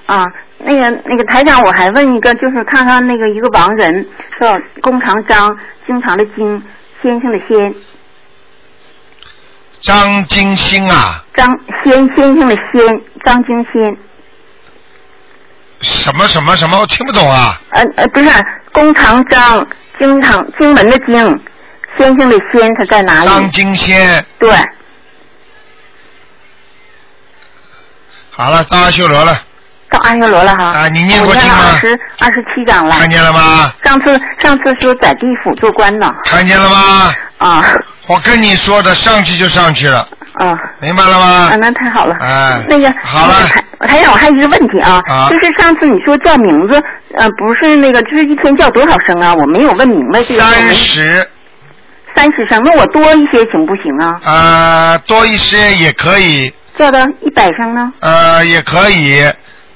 Speaker 9: 啊，那个那个台长，我还问一个，就是看看那个一个亡人，叫弓长张，经常的经，先生的先，
Speaker 1: 张金星啊，
Speaker 9: 张先先生的先，张金星。
Speaker 1: 什么什么什么，我听不懂啊。
Speaker 9: 呃呃，不是，弓长张，经常经门的经，先生的仙，他在哪里？
Speaker 1: 张金仙，
Speaker 9: 对，
Speaker 1: 好了，到阿修罗了，
Speaker 9: 到阿修罗了哈。
Speaker 1: 啊你念过经吗
Speaker 9: 了二十二十七章了。
Speaker 1: 看见了吗？
Speaker 9: 上次上次说在地府做官呢。
Speaker 1: 看见了吗？
Speaker 9: 啊
Speaker 1: 我跟你说的，上去就上去了，
Speaker 9: 啊
Speaker 1: 明白了吗
Speaker 9: 啊，？那太好了。
Speaker 1: 哎，
Speaker 9: 那个
Speaker 1: 好了
Speaker 9: 那个台台长，我还有一个问题啊，
Speaker 1: 啊
Speaker 9: 就是上次你说叫名字，呃，不是那个，就是一天叫多少声啊？我没有问明白这个。
Speaker 1: 三十，
Speaker 9: 三十声，那我多一些行不行啊？
Speaker 1: 呃，多一些也可以，
Speaker 9: 叫到一百声呢？
Speaker 1: 呃，也可以，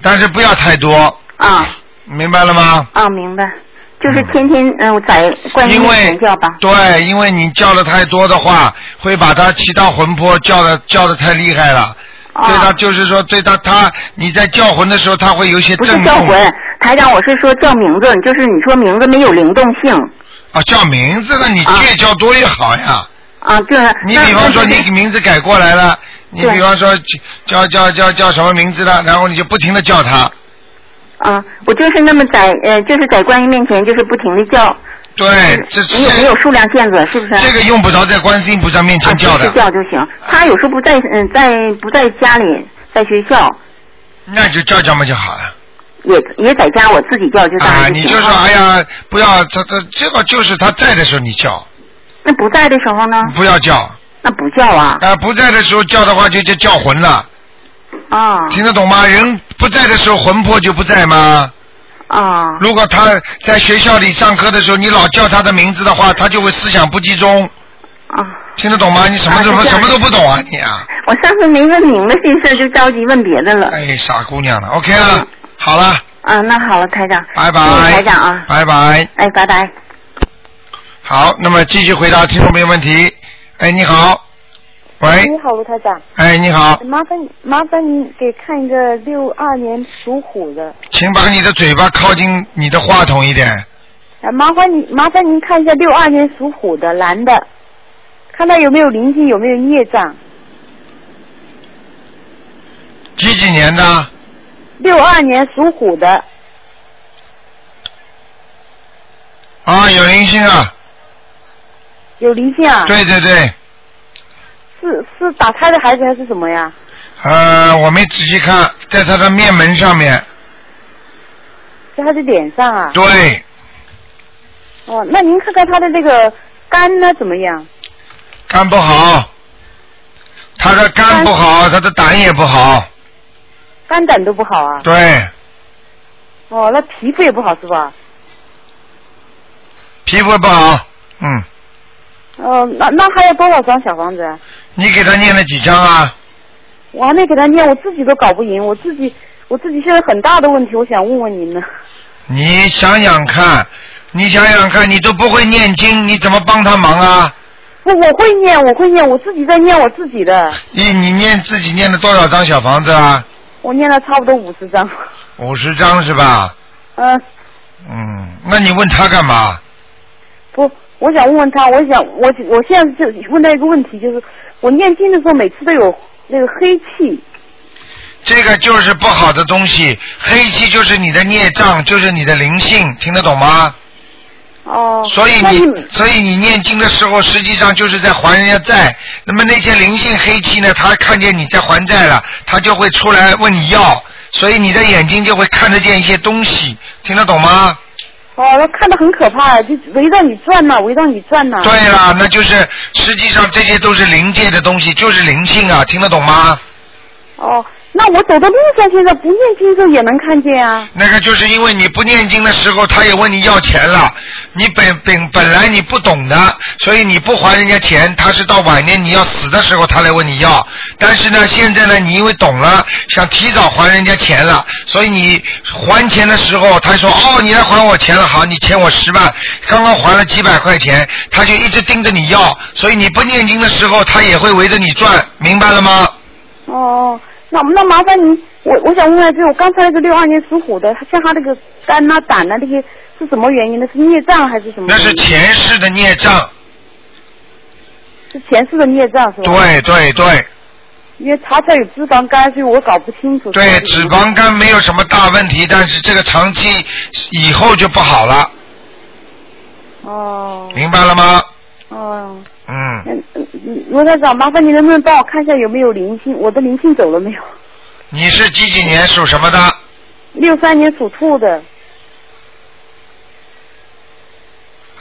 Speaker 1: 但是不要太多，
Speaker 9: 啊
Speaker 1: 明白了吗？
Speaker 9: 啊，明白。就是天天嗯、呃在观音面
Speaker 1: 因为
Speaker 9: 前叫吧。
Speaker 1: 对，因为你叫的太多的话，会把他其他魂魄叫的叫的太厉害了。
Speaker 9: 啊
Speaker 1: 对他就是说，对他他你在叫魂的时候，他会有一些
Speaker 9: 不是叫魂，台长，我是说叫名字，就是你说名字没有灵动性
Speaker 1: 啊，叫名字那你
Speaker 9: 啊
Speaker 1: 越叫多越好呀。
Speaker 9: 啊，对。
Speaker 1: 你比方说你名字改过来了，你比方说叫叫叫叫什么名字了，然后你就不停的叫他，
Speaker 9: 啊，我就是那么在呃，就是在观音面前，就是不停的叫。
Speaker 1: 对，这
Speaker 9: 你有没有数量限制？是不是？
Speaker 1: 这个用不着在观世音菩萨面前叫
Speaker 9: 啊，
Speaker 1: 的
Speaker 9: 是，叫就行。他有时候不在，嗯，在不在家里，在学校，
Speaker 1: 那就叫叫嘛就好了。
Speaker 9: 也也在家，我自己叫就当
Speaker 1: 啊，你就说哎呀，不要他他这个就是他在的时候你叫，
Speaker 9: 那不在的时候呢？
Speaker 1: 不要叫。
Speaker 9: 那不叫啊。
Speaker 1: 啊，不在的时候叫的话就就叫魂了，
Speaker 9: 啊
Speaker 1: 听得懂吗？人不在的时候魂魄就不在吗？
Speaker 9: 啊
Speaker 1: 如果他在学校里上课的时候，你老叫他的名字的话，他就会思想不集中，
Speaker 9: 啊！
Speaker 1: 听得懂吗？你什么都、
Speaker 9: 啊是这样
Speaker 1: 什么都不懂啊你啊！
Speaker 9: 我上次没问明白这事儿，就着急问别的了。
Speaker 1: 哎，傻姑娘了，OK 了，好了，
Speaker 9: 啊，那好了，台长。
Speaker 1: 拜拜，
Speaker 9: 台长啊。
Speaker 1: 拜拜。
Speaker 9: 哎，拜拜。
Speaker 1: 好，那么继续回答听众朋友问题。哎，你好，喂，
Speaker 10: 你好，卢台长。
Speaker 1: 哎，你好，
Speaker 10: 麻烦麻烦你给看一个六二年属虎的，
Speaker 1: 请把你的嘴巴靠近你的话筒一点。
Speaker 10: 啊，麻烦你麻烦您看一下六二年属虎的男的，看他有没有灵性，有没有孽障。
Speaker 1: 几几年的？
Speaker 10: 六二年属虎的，
Speaker 1: 啊，有灵性啊！
Speaker 10: 有灵性啊？
Speaker 1: 对对对，
Speaker 10: 是是打胎的孩子还是什么呀？
Speaker 1: 呃，我没仔细看，在他的面门上面。
Speaker 10: 在他的脸上啊？
Speaker 1: 对，
Speaker 10: 哦，那您看看他的这个肝呢怎么样？
Speaker 1: 肝不好，他的肝不好，他的胆也不好。
Speaker 10: 肝胆都不好啊？
Speaker 1: 对，
Speaker 10: 哦，那皮肤也不好是吧？
Speaker 1: 皮肤不好，嗯，
Speaker 10: 哦，那那还有多少张小房子啊？
Speaker 1: 你给他念了几张啊？
Speaker 10: 我还没给他念，我自己都搞不赢，我自己我自己现在很大的问题，我想问问您呢。
Speaker 1: 你想想看，你想想看，你都不会念经，你怎么帮他忙啊？
Speaker 10: 我我会念，我会念，我自己在念我自己的，
Speaker 1: 你你念自己念了多少张小房子啊？
Speaker 10: 我念了差不多五十张。
Speaker 1: 五十张是吧？
Speaker 10: 嗯、
Speaker 1: 嗯，那你问他干嘛？
Speaker 10: 不，我想问问他，我想我我现在就问他一个问题，就是我念经的时候每次都有那个黑气，
Speaker 1: 这个就是不好的东西，黑气就是你的孽障，就是你的灵性，听得懂吗？
Speaker 10: 哦。
Speaker 1: 所以
Speaker 10: 那
Speaker 1: 你，所以你念经的时候，实际上就是在还人家债。那么那些灵性黑气呢，他看见你在还债了，他就会出来问你要，所以你的眼睛就会看得见一些东西，听得懂吗？
Speaker 10: 哦，那看得很可怕，就围着你转呐、围着你转呐、
Speaker 1: 对啦，那就是实际上这些都是灵界的东西，就是灵性啊，听得懂吗？
Speaker 10: 哦，那我走到路上，现在不念经的时候也能看见啊。
Speaker 1: 那个就是因为你不念经的时候，他也问你要钱了，你本本本来你不懂的，所以你不还人家钱，他是到晚年你要死的时候他来问你要。但是呢，现在呢，你因为懂了，想提早还人家钱了，所以你还钱的时候，他说哦，你来还我钱了，好，你欠我十万，刚刚还了几百块钱，他就一直盯着你要，所以你不念经的时候，他也会围着你转，明白了吗？
Speaker 10: 哦，那那麻烦您，我我想问一下，就我刚才那个六二年属虎的，他像他那个肝呐、胆呐、那些是什么原因呢？是孽障还是什么？
Speaker 1: 那是前世的孽障。
Speaker 10: 是前世的孽障是吧？
Speaker 1: 对对对
Speaker 10: 因为查出来有脂肪肝，所以我搞不清楚。
Speaker 1: 对，脂肪肝没有什么大问题，但是这个长期以后就不好了，
Speaker 10: 哦
Speaker 1: 明白了吗？
Speaker 10: 哦，
Speaker 1: 嗯，
Speaker 10: 嗯嗯嗯，罗台长，麻烦你能不能帮我看一下有没有灵性？我的灵性走了没有？
Speaker 1: 你是几几年属什么的？
Speaker 10: 六三年属兔的，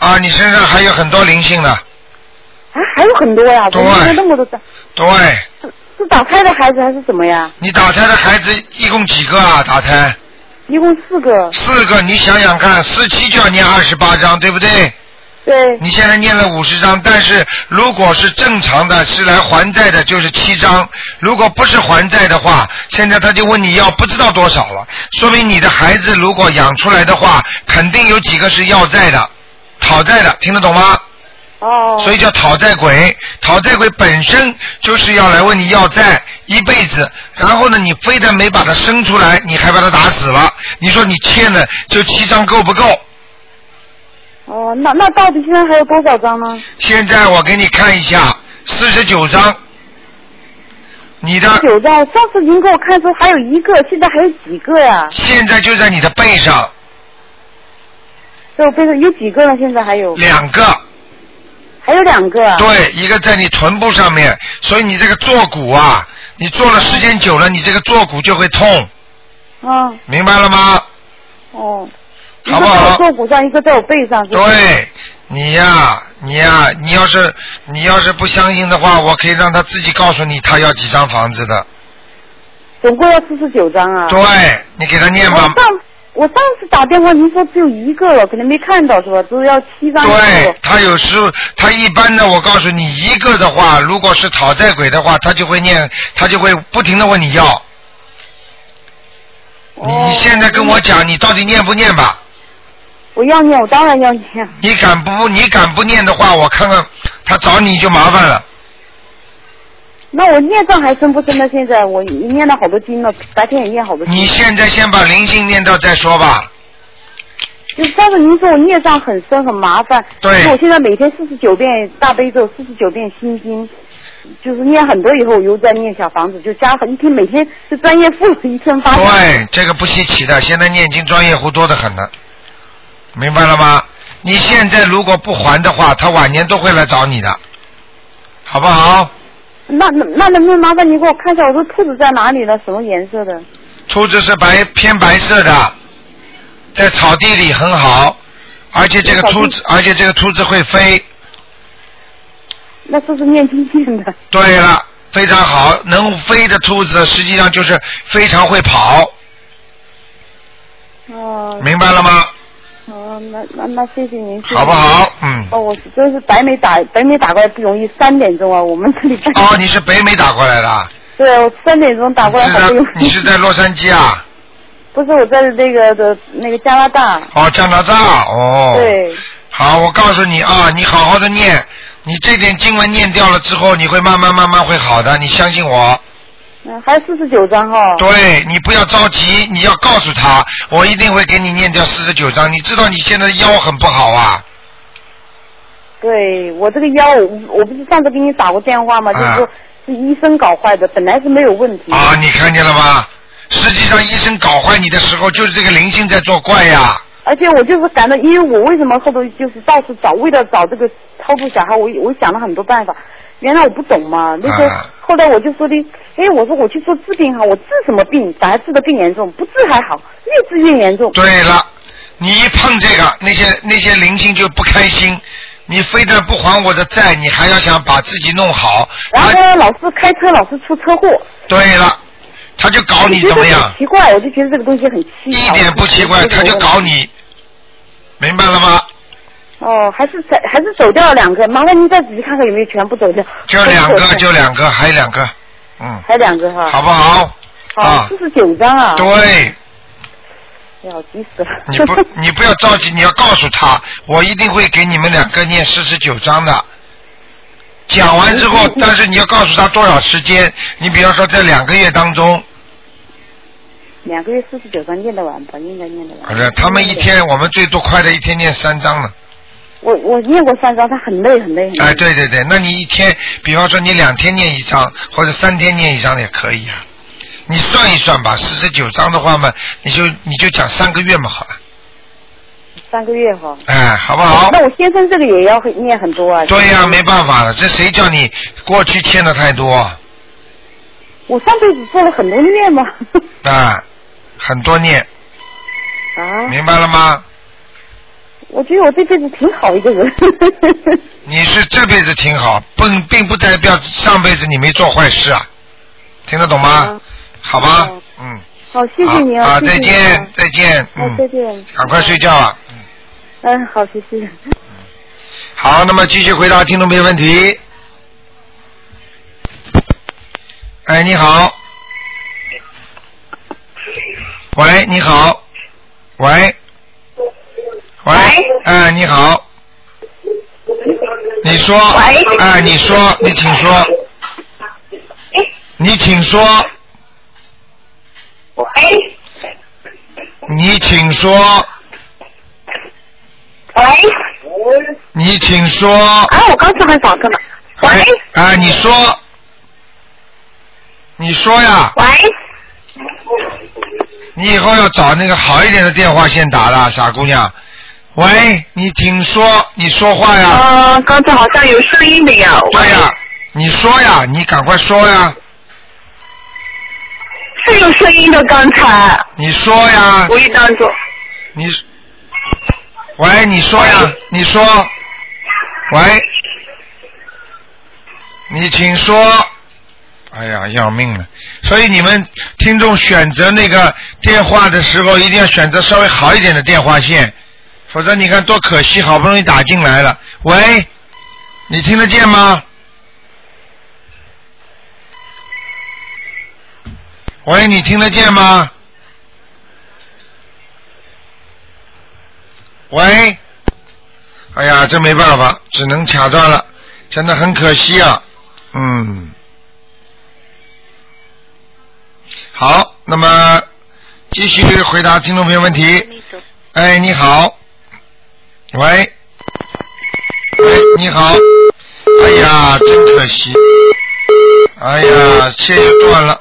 Speaker 1: 啊，你身上还有很多灵性呢。
Speaker 10: 啊，还有很多呀，怎么那么多的？
Speaker 1: 对，
Speaker 10: 是打胎的孩子还是什么呀？
Speaker 1: 你打胎的孩子一共几个啊？打胎
Speaker 10: 一共四个。
Speaker 1: 四个，你想想看，四七就要念二十八章，对不对？
Speaker 10: 对。
Speaker 1: 你现在念了五十章，但是如果是正常的，是来还债的，就是七章；如果不是还债的话，现在他就问你要不知道多少了，说明你的孩子如果养出来的话，肯定有几个是要债的、讨债的，听得懂吗？
Speaker 10: 哦。
Speaker 1: 所以叫讨债鬼，讨债鬼本身就是要来问你要债一辈子，然后呢，你非但没把他生出来，你还把他打死了，你说你欠的就七张够不够？
Speaker 10: 哦，那那到底现在还有多少张呢？
Speaker 1: 现在我给你看一下，四十九张，你的
Speaker 10: 九张，上次您给我看说还有一个，现在还有几个呀？
Speaker 1: 现在就在你的背上
Speaker 10: 在我背上有几个呢？现在还有？
Speaker 1: 两个，
Speaker 10: 还有两个啊？
Speaker 1: 对，一个在你臀部上面，所以你这个坐骨啊，你坐了时间久了，你这个坐骨就会痛，
Speaker 10: 啊，
Speaker 1: 明白了吗？
Speaker 10: 哦。
Speaker 1: 好不好
Speaker 10: 一个在我坐骨上，一个在我背上。
Speaker 1: 对，你呀、你呀、你要是你要是不相信的话，我可以让他自己告诉你他要几张房子的。
Speaker 10: 总共要四十九张啊。
Speaker 1: 对，你给他念吧。
Speaker 10: 我上次打电话，您说只有一个了，可能没看到是吧？只有要七张。
Speaker 1: 对他有时候他一般的，我告诉你，一个的话，如果是讨债鬼的话，他就会念，他就会不停的问你要。你现在跟我讲，你到底念不念吧？
Speaker 10: 我要念，我当然要念。
Speaker 1: 你敢不你敢不念的话，我看看他找你就麻烦了。
Speaker 10: 那我念障还深不深呢？现在我念了好多经了，白天也念好多经。
Speaker 1: 你现在先把灵性念到再说吧。
Speaker 10: 就是上次您说我孽障很深很麻烦，
Speaker 1: 对
Speaker 10: 我现在每天四十九遍大悲咒，四十九遍心经，就是念很多以后，我又在念小房子，就加很一天每天是专业户一天发。
Speaker 1: 对，这个不稀奇的，现在念经专业户多得很呢，明白了吗？你现在如果不还的话，他晚年都会来找你的，好不好？
Speaker 10: 那那那能不能麻烦你给我看一下我说兔子在哪里呢？什么颜色的？
Speaker 1: 兔子是白偏白色的，在草地里很好，而且这个兔子，而且这个兔子会飞。
Speaker 10: 那是不是念经念的？
Speaker 1: 对了，非常好，能飞的兔子实际上就是非常会跑，
Speaker 10: 哦。
Speaker 1: 明白了吗？
Speaker 10: 哦，那那那谢谢您。
Speaker 1: 好不好？嗯。
Speaker 10: 哦，我真是北美打北美打过来不容易，三点钟啊，我们这里。
Speaker 1: 哦，你是北美打过来的啊？
Speaker 10: 对，我三点钟打过来
Speaker 1: 是在
Speaker 10: 好不容易。
Speaker 1: 你是在洛杉矶啊？
Speaker 10: 不是我在那个的那个加拿大。
Speaker 1: 哦，加拿大哦。
Speaker 10: 对。
Speaker 1: 好，我告诉你啊，你好好的念，你这点经文念掉了之后，你会慢慢慢慢会好的，你相信我。
Speaker 10: 嗯，还有四十九张哈。
Speaker 1: 对你不要着急，你要告诉他，我一定会给你念掉四十九章。你知道你现在腰很不好啊？
Speaker 10: 对我这个腰，我我不是上次给你打过电话吗？就是
Speaker 1: 啊
Speaker 10: 说是医生搞坏的，本来是没有问题。
Speaker 1: 啊，你看见了吗？实际上医生搞坏你的时候，就是这个灵性在作怪呀。
Speaker 10: 而且我就是感到，因为我为什么后头就是到处找，为了找这个超度小孩，我我想了很多办法。原来我不懂嘛，那时候、
Speaker 1: 啊
Speaker 10: 后来我就说的，哎，我说我去做治病哈，我治什么病，反而治的更严重，不治还好，越治越严重。
Speaker 1: 对了，你一碰这个，那些那些灵性就不开心。你非但不还我的债，你还要想把自己弄好。
Speaker 10: 然后呢，老是开车老是出车祸。
Speaker 1: 对了，他就搞你怎么样？
Speaker 10: 奇怪，我就觉得这个东西很奇怪。
Speaker 1: 一点不奇怪，他就搞你，明白了吗？
Speaker 10: 哦，还是在还是走掉了两个，麻烦您再仔细看看有没有全部走掉。
Speaker 1: 就两个，就两个，还有两个，嗯，
Speaker 10: 还有两个哈。
Speaker 1: 好不好？
Speaker 10: 好
Speaker 1: 啊，
Speaker 10: 四十九张啊。
Speaker 1: 对，
Speaker 10: 要急死了。
Speaker 1: 你不 你不要着急，你要告诉他，我一定会给你们两个念四十九章的。讲完之后，但是你要告诉他多少时间。你比方说在两个月当中，
Speaker 10: 两个月四十九张念得完吧？应该念得完。
Speaker 1: 可是他们一天，我们最多快的一天念三章呢。
Speaker 10: 我我念过三张，他很累很累。很累
Speaker 1: 哎，对对对，那你一天，比方说你两天念一张，或者三天念一张也可以啊。你算一算吧，四十九张的话嘛，你就你就讲三个月嘛好了，
Speaker 10: 三个月哈。
Speaker 1: 哎，好不好？
Speaker 10: 那我先生这个也要念很多啊。
Speaker 1: 对呀、没办法了，这谁叫你过去欠的太多
Speaker 10: 我上辈子做了很多孽嘛。
Speaker 1: 啊？很多孽，
Speaker 10: 啊。
Speaker 1: 明白了吗？
Speaker 10: 我觉得我这辈子挺好一个人。
Speaker 1: 你是这辈子挺好，不并不代表上辈子你没做坏事啊，听得懂吗？好吧，嗯，
Speaker 10: 好，谢谢你啊。
Speaker 1: 啊，再见
Speaker 10: 啊，
Speaker 1: 再见，
Speaker 10: 好，
Speaker 1: 嗯，
Speaker 10: 再见。
Speaker 1: 赶快睡觉啊。
Speaker 10: 嗯，好，谢谢。
Speaker 1: 好，那么继续回答听众朋友问题。哎，你好。喂，你好。喂。喂。哎，你好。你说。喂。哎，你说，你请说。你请说。喂。你请说。
Speaker 11: 喂。
Speaker 1: 你请说。
Speaker 11: 哎，我刚才还找着呢。
Speaker 1: 喂。啊，你说。你说呀。
Speaker 11: 喂。
Speaker 1: 你以后要找那个好一点的电话线打了，傻姑娘。喂，你请说，你说话呀。
Speaker 11: 啊，刚才好像有声音的呀。
Speaker 1: 对呀，你说呀，你赶快说呀。
Speaker 11: 是有声音的，刚才。
Speaker 1: 你说呀。
Speaker 11: 无意当中。
Speaker 1: 你，喂，你说呀，你说。喂，你请说。哎呀，要命了！所以你们听众选择那个电话的时候，一定要选择稍微好一点的电话线，否则你看多可惜，好不容易打进来了。喂，你听得见吗？喂，你听得见吗？喂，哎呀，这没办法，只能卡断了，真的很可惜啊。嗯，好，那么继续回答听众朋友问题。哎，你好，喂，喂，你好，哎呀，真可惜，哎呀，线又断了。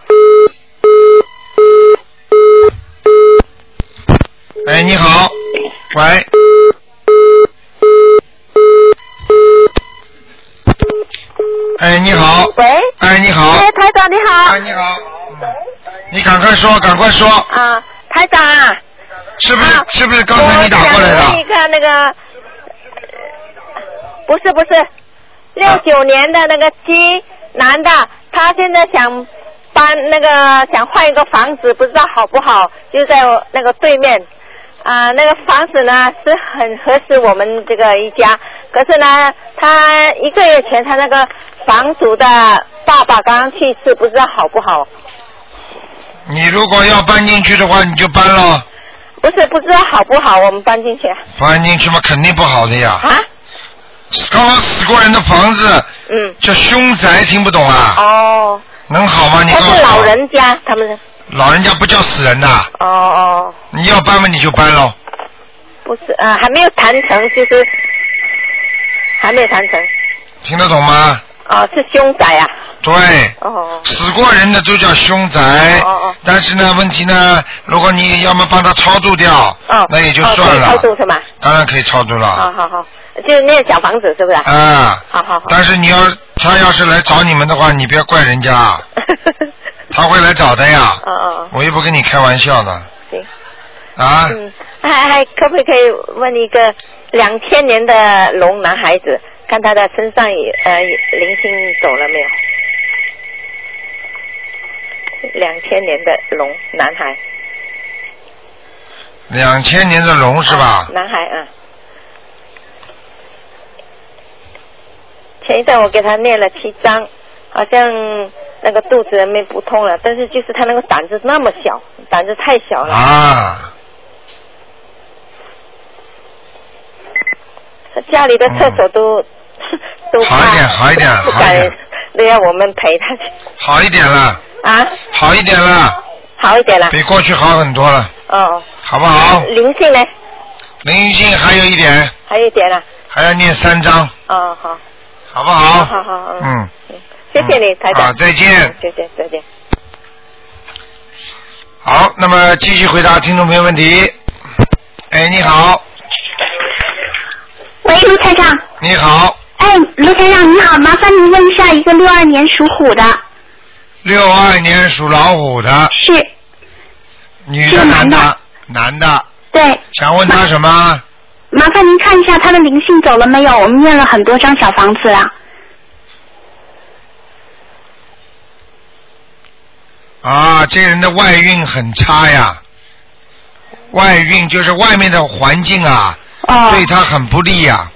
Speaker 1: 哎，你好，喂。哎，你好。
Speaker 12: 喂。
Speaker 1: 哎，你好。
Speaker 12: 哎，台长你好。
Speaker 1: 哎，你好。你赶快说，赶快说。
Speaker 12: 啊，台长啊。
Speaker 1: 是不是、是不是刚才你打过来
Speaker 12: 我想问
Speaker 1: 的？
Speaker 12: 一个那个，呃不是不是，六九年的那个鸡男的，他现在想搬那个想换一个房子，不知道好不好，就在那个对面。啊、那个房子呢是很合适我们这个一家，可是呢，他一个月前他那个房主的爸爸刚刚去世，不知道好不好？
Speaker 1: 你如果要搬进去的话，你就搬咯。
Speaker 12: 不是不知道好不好，我们搬进去。
Speaker 1: 搬进去嘛，肯定不好的呀。
Speaker 12: 啊？
Speaker 1: 刚刚死过人的房子，
Speaker 12: 嗯。
Speaker 1: 叫凶宅，听不懂啊？
Speaker 12: 哦。
Speaker 1: 能好吗？你
Speaker 12: 他是老。人家，他们是。
Speaker 1: 老人家不叫死人呐，
Speaker 12: 哦哦，
Speaker 1: 你要搬嘛你就搬喽。
Speaker 12: 不是啊，还没有谈成，就是还没有谈成。
Speaker 1: 听得懂吗？
Speaker 12: 哦，是凶宅啊。
Speaker 1: 对。
Speaker 12: 哦。
Speaker 1: 死过人的都叫凶宅。
Speaker 12: 哦哦。
Speaker 1: 但是呢，问题呢，如果你要么帮他超度掉，
Speaker 12: 哦。
Speaker 1: 那也就
Speaker 12: 哦
Speaker 1: 算了。
Speaker 12: 超度是吗？
Speaker 1: 当然可以超度了。
Speaker 12: 好好好，就是那个小房子是不是？
Speaker 1: 啊。
Speaker 12: 好好好。
Speaker 1: 但是你要他要是来找你们的话，你不要怪人家，他会来找的呀。
Speaker 12: 哦哦。
Speaker 1: 我又不跟你开玩笑的。
Speaker 12: 行。
Speaker 1: 啊，
Speaker 12: 嗯，还还可不可以问一个两千年的龙男孩子，看他的身上有呃灵性走了没有？两千年的龙男孩，
Speaker 1: 两千年的龙是吧？
Speaker 12: 男孩啊。前一段我给他念了七章，好像那个肚子里面不痛了，但是就是他那个胆子那么小，胆子太小了。
Speaker 1: 啊，
Speaker 12: 他家里的厕所都、都
Speaker 1: 好一点好一点
Speaker 12: 不敢
Speaker 1: 好一点，
Speaker 12: 都要我们陪他去
Speaker 1: 好一点了，
Speaker 12: 啊，
Speaker 1: 好一点了，
Speaker 12: 好一点了。
Speaker 1: 比过去好很多了，
Speaker 12: 哦，
Speaker 1: 好不好？
Speaker 12: 灵性呢？
Speaker 1: 灵性还有一点，
Speaker 12: 还有一点了。
Speaker 1: 还还要念三章，
Speaker 12: 哦，好，
Speaker 1: 好不好？
Speaker 12: 好好好，
Speaker 1: 嗯，
Speaker 12: 谢谢你，台长。
Speaker 1: 好再见
Speaker 12: 嗯谢谢，再见。
Speaker 1: 好，那么继续回答听众朋友问题。哎，你好，
Speaker 13: 喂，卢台长。
Speaker 1: 你好，
Speaker 13: 哎，卢台长你好，麻烦您问一下一个六二年属虎的，
Speaker 1: 六二年属老虎的，
Speaker 13: 是
Speaker 1: 女的男的？男的，
Speaker 13: 对，
Speaker 1: 想问他什么？
Speaker 13: 麻烦您看一下他的灵性走了没有？我们念了很多张小房子啊。
Speaker 1: 啊，这人的外运很差呀，外运就是外面的环境啊，对他很不利呀。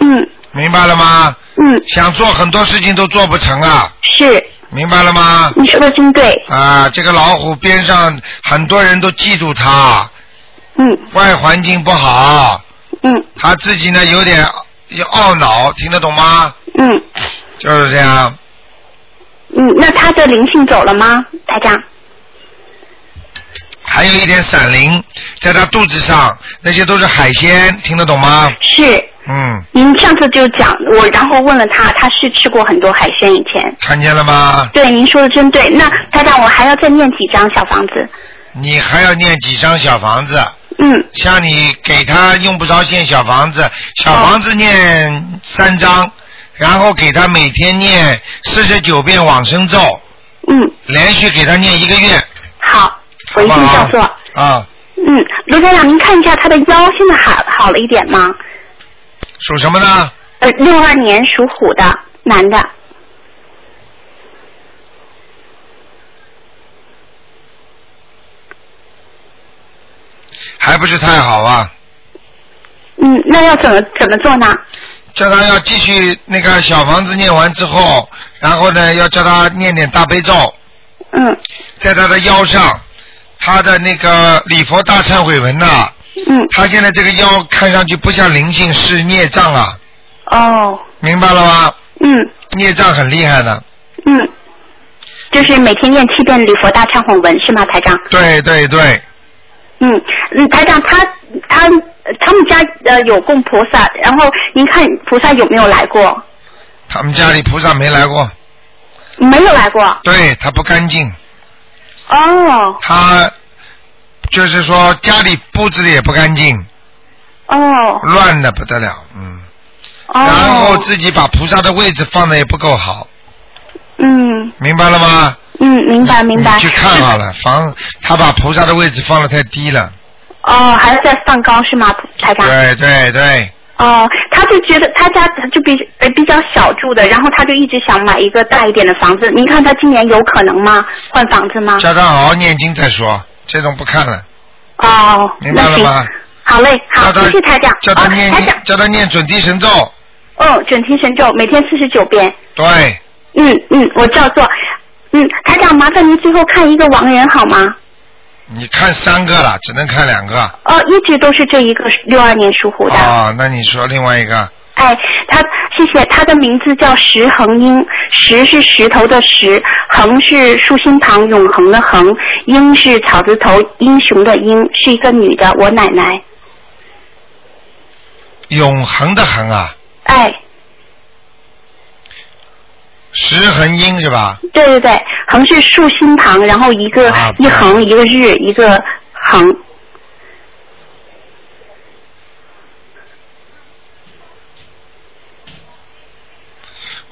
Speaker 13: 嗯。
Speaker 1: 明白了吗？
Speaker 13: 嗯。
Speaker 1: 想做很多事情都做不成啊。
Speaker 13: 是。
Speaker 1: 明白了吗？
Speaker 13: 你说的真对。
Speaker 1: 啊，这个老虎边上很多人都嫉妒他。
Speaker 13: 嗯。
Speaker 1: 外环境不好。
Speaker 13: 嗯。
Speaker 1: 他自己呢有点有懊恼，听得懂吗？
Speaker 13: 嗯。
Speaker 1: 就是这样。
Speaker 13: 嗯，那他的灵性走了吗，台长？
Speaker 1: 还有一点闪灵在他肚子上，那些都是海鲜，听得懂吗？
Speaker 13: 是。
Speaker 1: 嗯，
Speaker 13: 您上次就讲我，然后问了他，他是吃过很多海鲜以前。
Speaker 1: 看见了吗？
Speaker 13: 对，您说的真对。那太太，我还要再念几张小房子？
Speaker 1: 你还要念几张小房子？
Speaker 13: 嗯。
Speaker 1: 像你给他用不着建小房子，小房子念三张，然后给他每天念四十九遍往生咒。
Speaker 13: 嗯。
Speaker 1: 连续给他念一个月。
Speaker 13: 好，我一定照做。
Speaker 1: 啊，
Speaker 13: 嗯，卢台长，您看一下他的腰现在好好了一点吗？
Speaker 1: 属什么呢？
Speaker 13: 呃，六二年属虎的男的。
Speaker 1: 还不是太好啊。
Speaker 13: 嗯，那要怎么怎么做呢？
Speaker 1: 叫他要继续那个小房子念完之后，然后呢，要叫他念点大悲咒。
Speaker 13: 嗯。
Speaker 1: 在他的腰上，他的那个礼佛大忏悔文呐、
Speaker 13: 嗯。
Speaker 1: 他现在这个腰看上去不像灵性，是孽障啊。
Speaker 13: 哦。
Speaker 1: 明白了吗？
Speaker 13: 嗯。
Speaker 1: 孽障很厉害的。
Speaker 13: 嗯。就是每天念七遍礼佛大忏悔文是吗，台长？
Speaker 1: 对对对，
Speaker 13: 嗯嗯，台长他他他们家呃有供菩萨，然后您看菩萨有没有来过？
Speaker 1: 他们家里菩萨没来过，
Speaker 13: 没有来过。
Speaker 1: 对他不干净。
Speaker 13: 哦。
Speaker 1: 他就是说家里布置的也不干净，
Speaker 13: 哦。
Speaker 1: 乱的不得了，嗯。
Speaker 13: 哦。
Speaker 1: 然后自己把菩萨的位置放的也不够好，
Speaker 13: 嗯
Speaker 1: 明白了吗？
Speaker 13: 嗯，明白明白。
Speaker 1: 你去看好了，房他把菩萨的位置放的太低了。
Speaker 13: 哦，还要再放高是吗，台长？
Speaker 1: 对对对，
Speaker 13: 哦，他就觉得他家就比呃比较小住的，然后他就一直想买一个大一点的房子。您看他今年有可能吗？换房子吗？
Speaker 1: 家长好好念经再说，这种不看了，
Speaker 13: 哦，
Speaker 1: 明白了吗？
Speaker 13: 好嘞，好，谢谢台长。
Speaker 1: 叫他念叫他念准提神咒，
Speaker 13: 嗯，准提神咒每天四十九遍。
Speaker 1: 对，
Speaker 13: 嗯嗯，我照做。嗯，台长，麻烦您最后看一个亡人好吗？
Speaker 1: 你看三个了，只能看两个。
Speaker 13: 哦，一直都是这一个六二年属虎的。
Speaker 1: 哦，那你说另外一个，
Speaker 13: 哎，他谢谢，他的名字叫石恒英，石是石头的石，恒是竖心旁永恒的恒，英是草字头英雄的英，是一个女的，我奶奶。
Speaker 1: 永恒的恒啊，
Speaker 13: 哎，
Speaker 1: 石恒英是吧？
Speaker 13: 对对对，恒是竖心旁，然后一个、
Speaker 1: 啊
Speaker 13: 一横一个日一个横。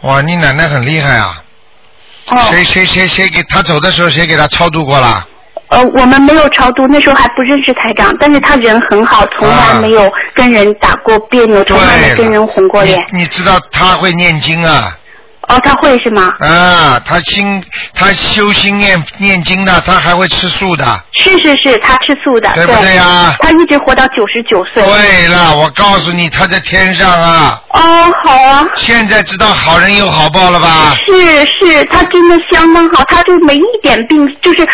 Speaker 1: 哇，你奶奶很厉害啊！
Speaker 13: 哦。
Speaker 1: 谁谁谁谁给他走的时候，谁给他超度过了？
Speaker 13: 呃，我们没有超度，那时候还不认识台长，但是他人很好，从来没有跟人打过别扭，从来没跟人红过脸。
Speaker 1: 你知道他会念经啊？
Speaker 13: 哦，他会是吗？
Speaker 1: 啊，他心他修心念念经的，他还会吃素的。
Speaker 13: 是是是，他吃素的，
Speaker 1: 对不对呀
Speaker 13: 他一直活到九十九岁。
Speaker 1: 对了，我告诉你，他在天上啊。
Speaker 13: 哦，好啊。
Speaker 1: 现在知道好人有好报了吧？
Speaker 13: 是是，他真的相当好，他就没一点病，就是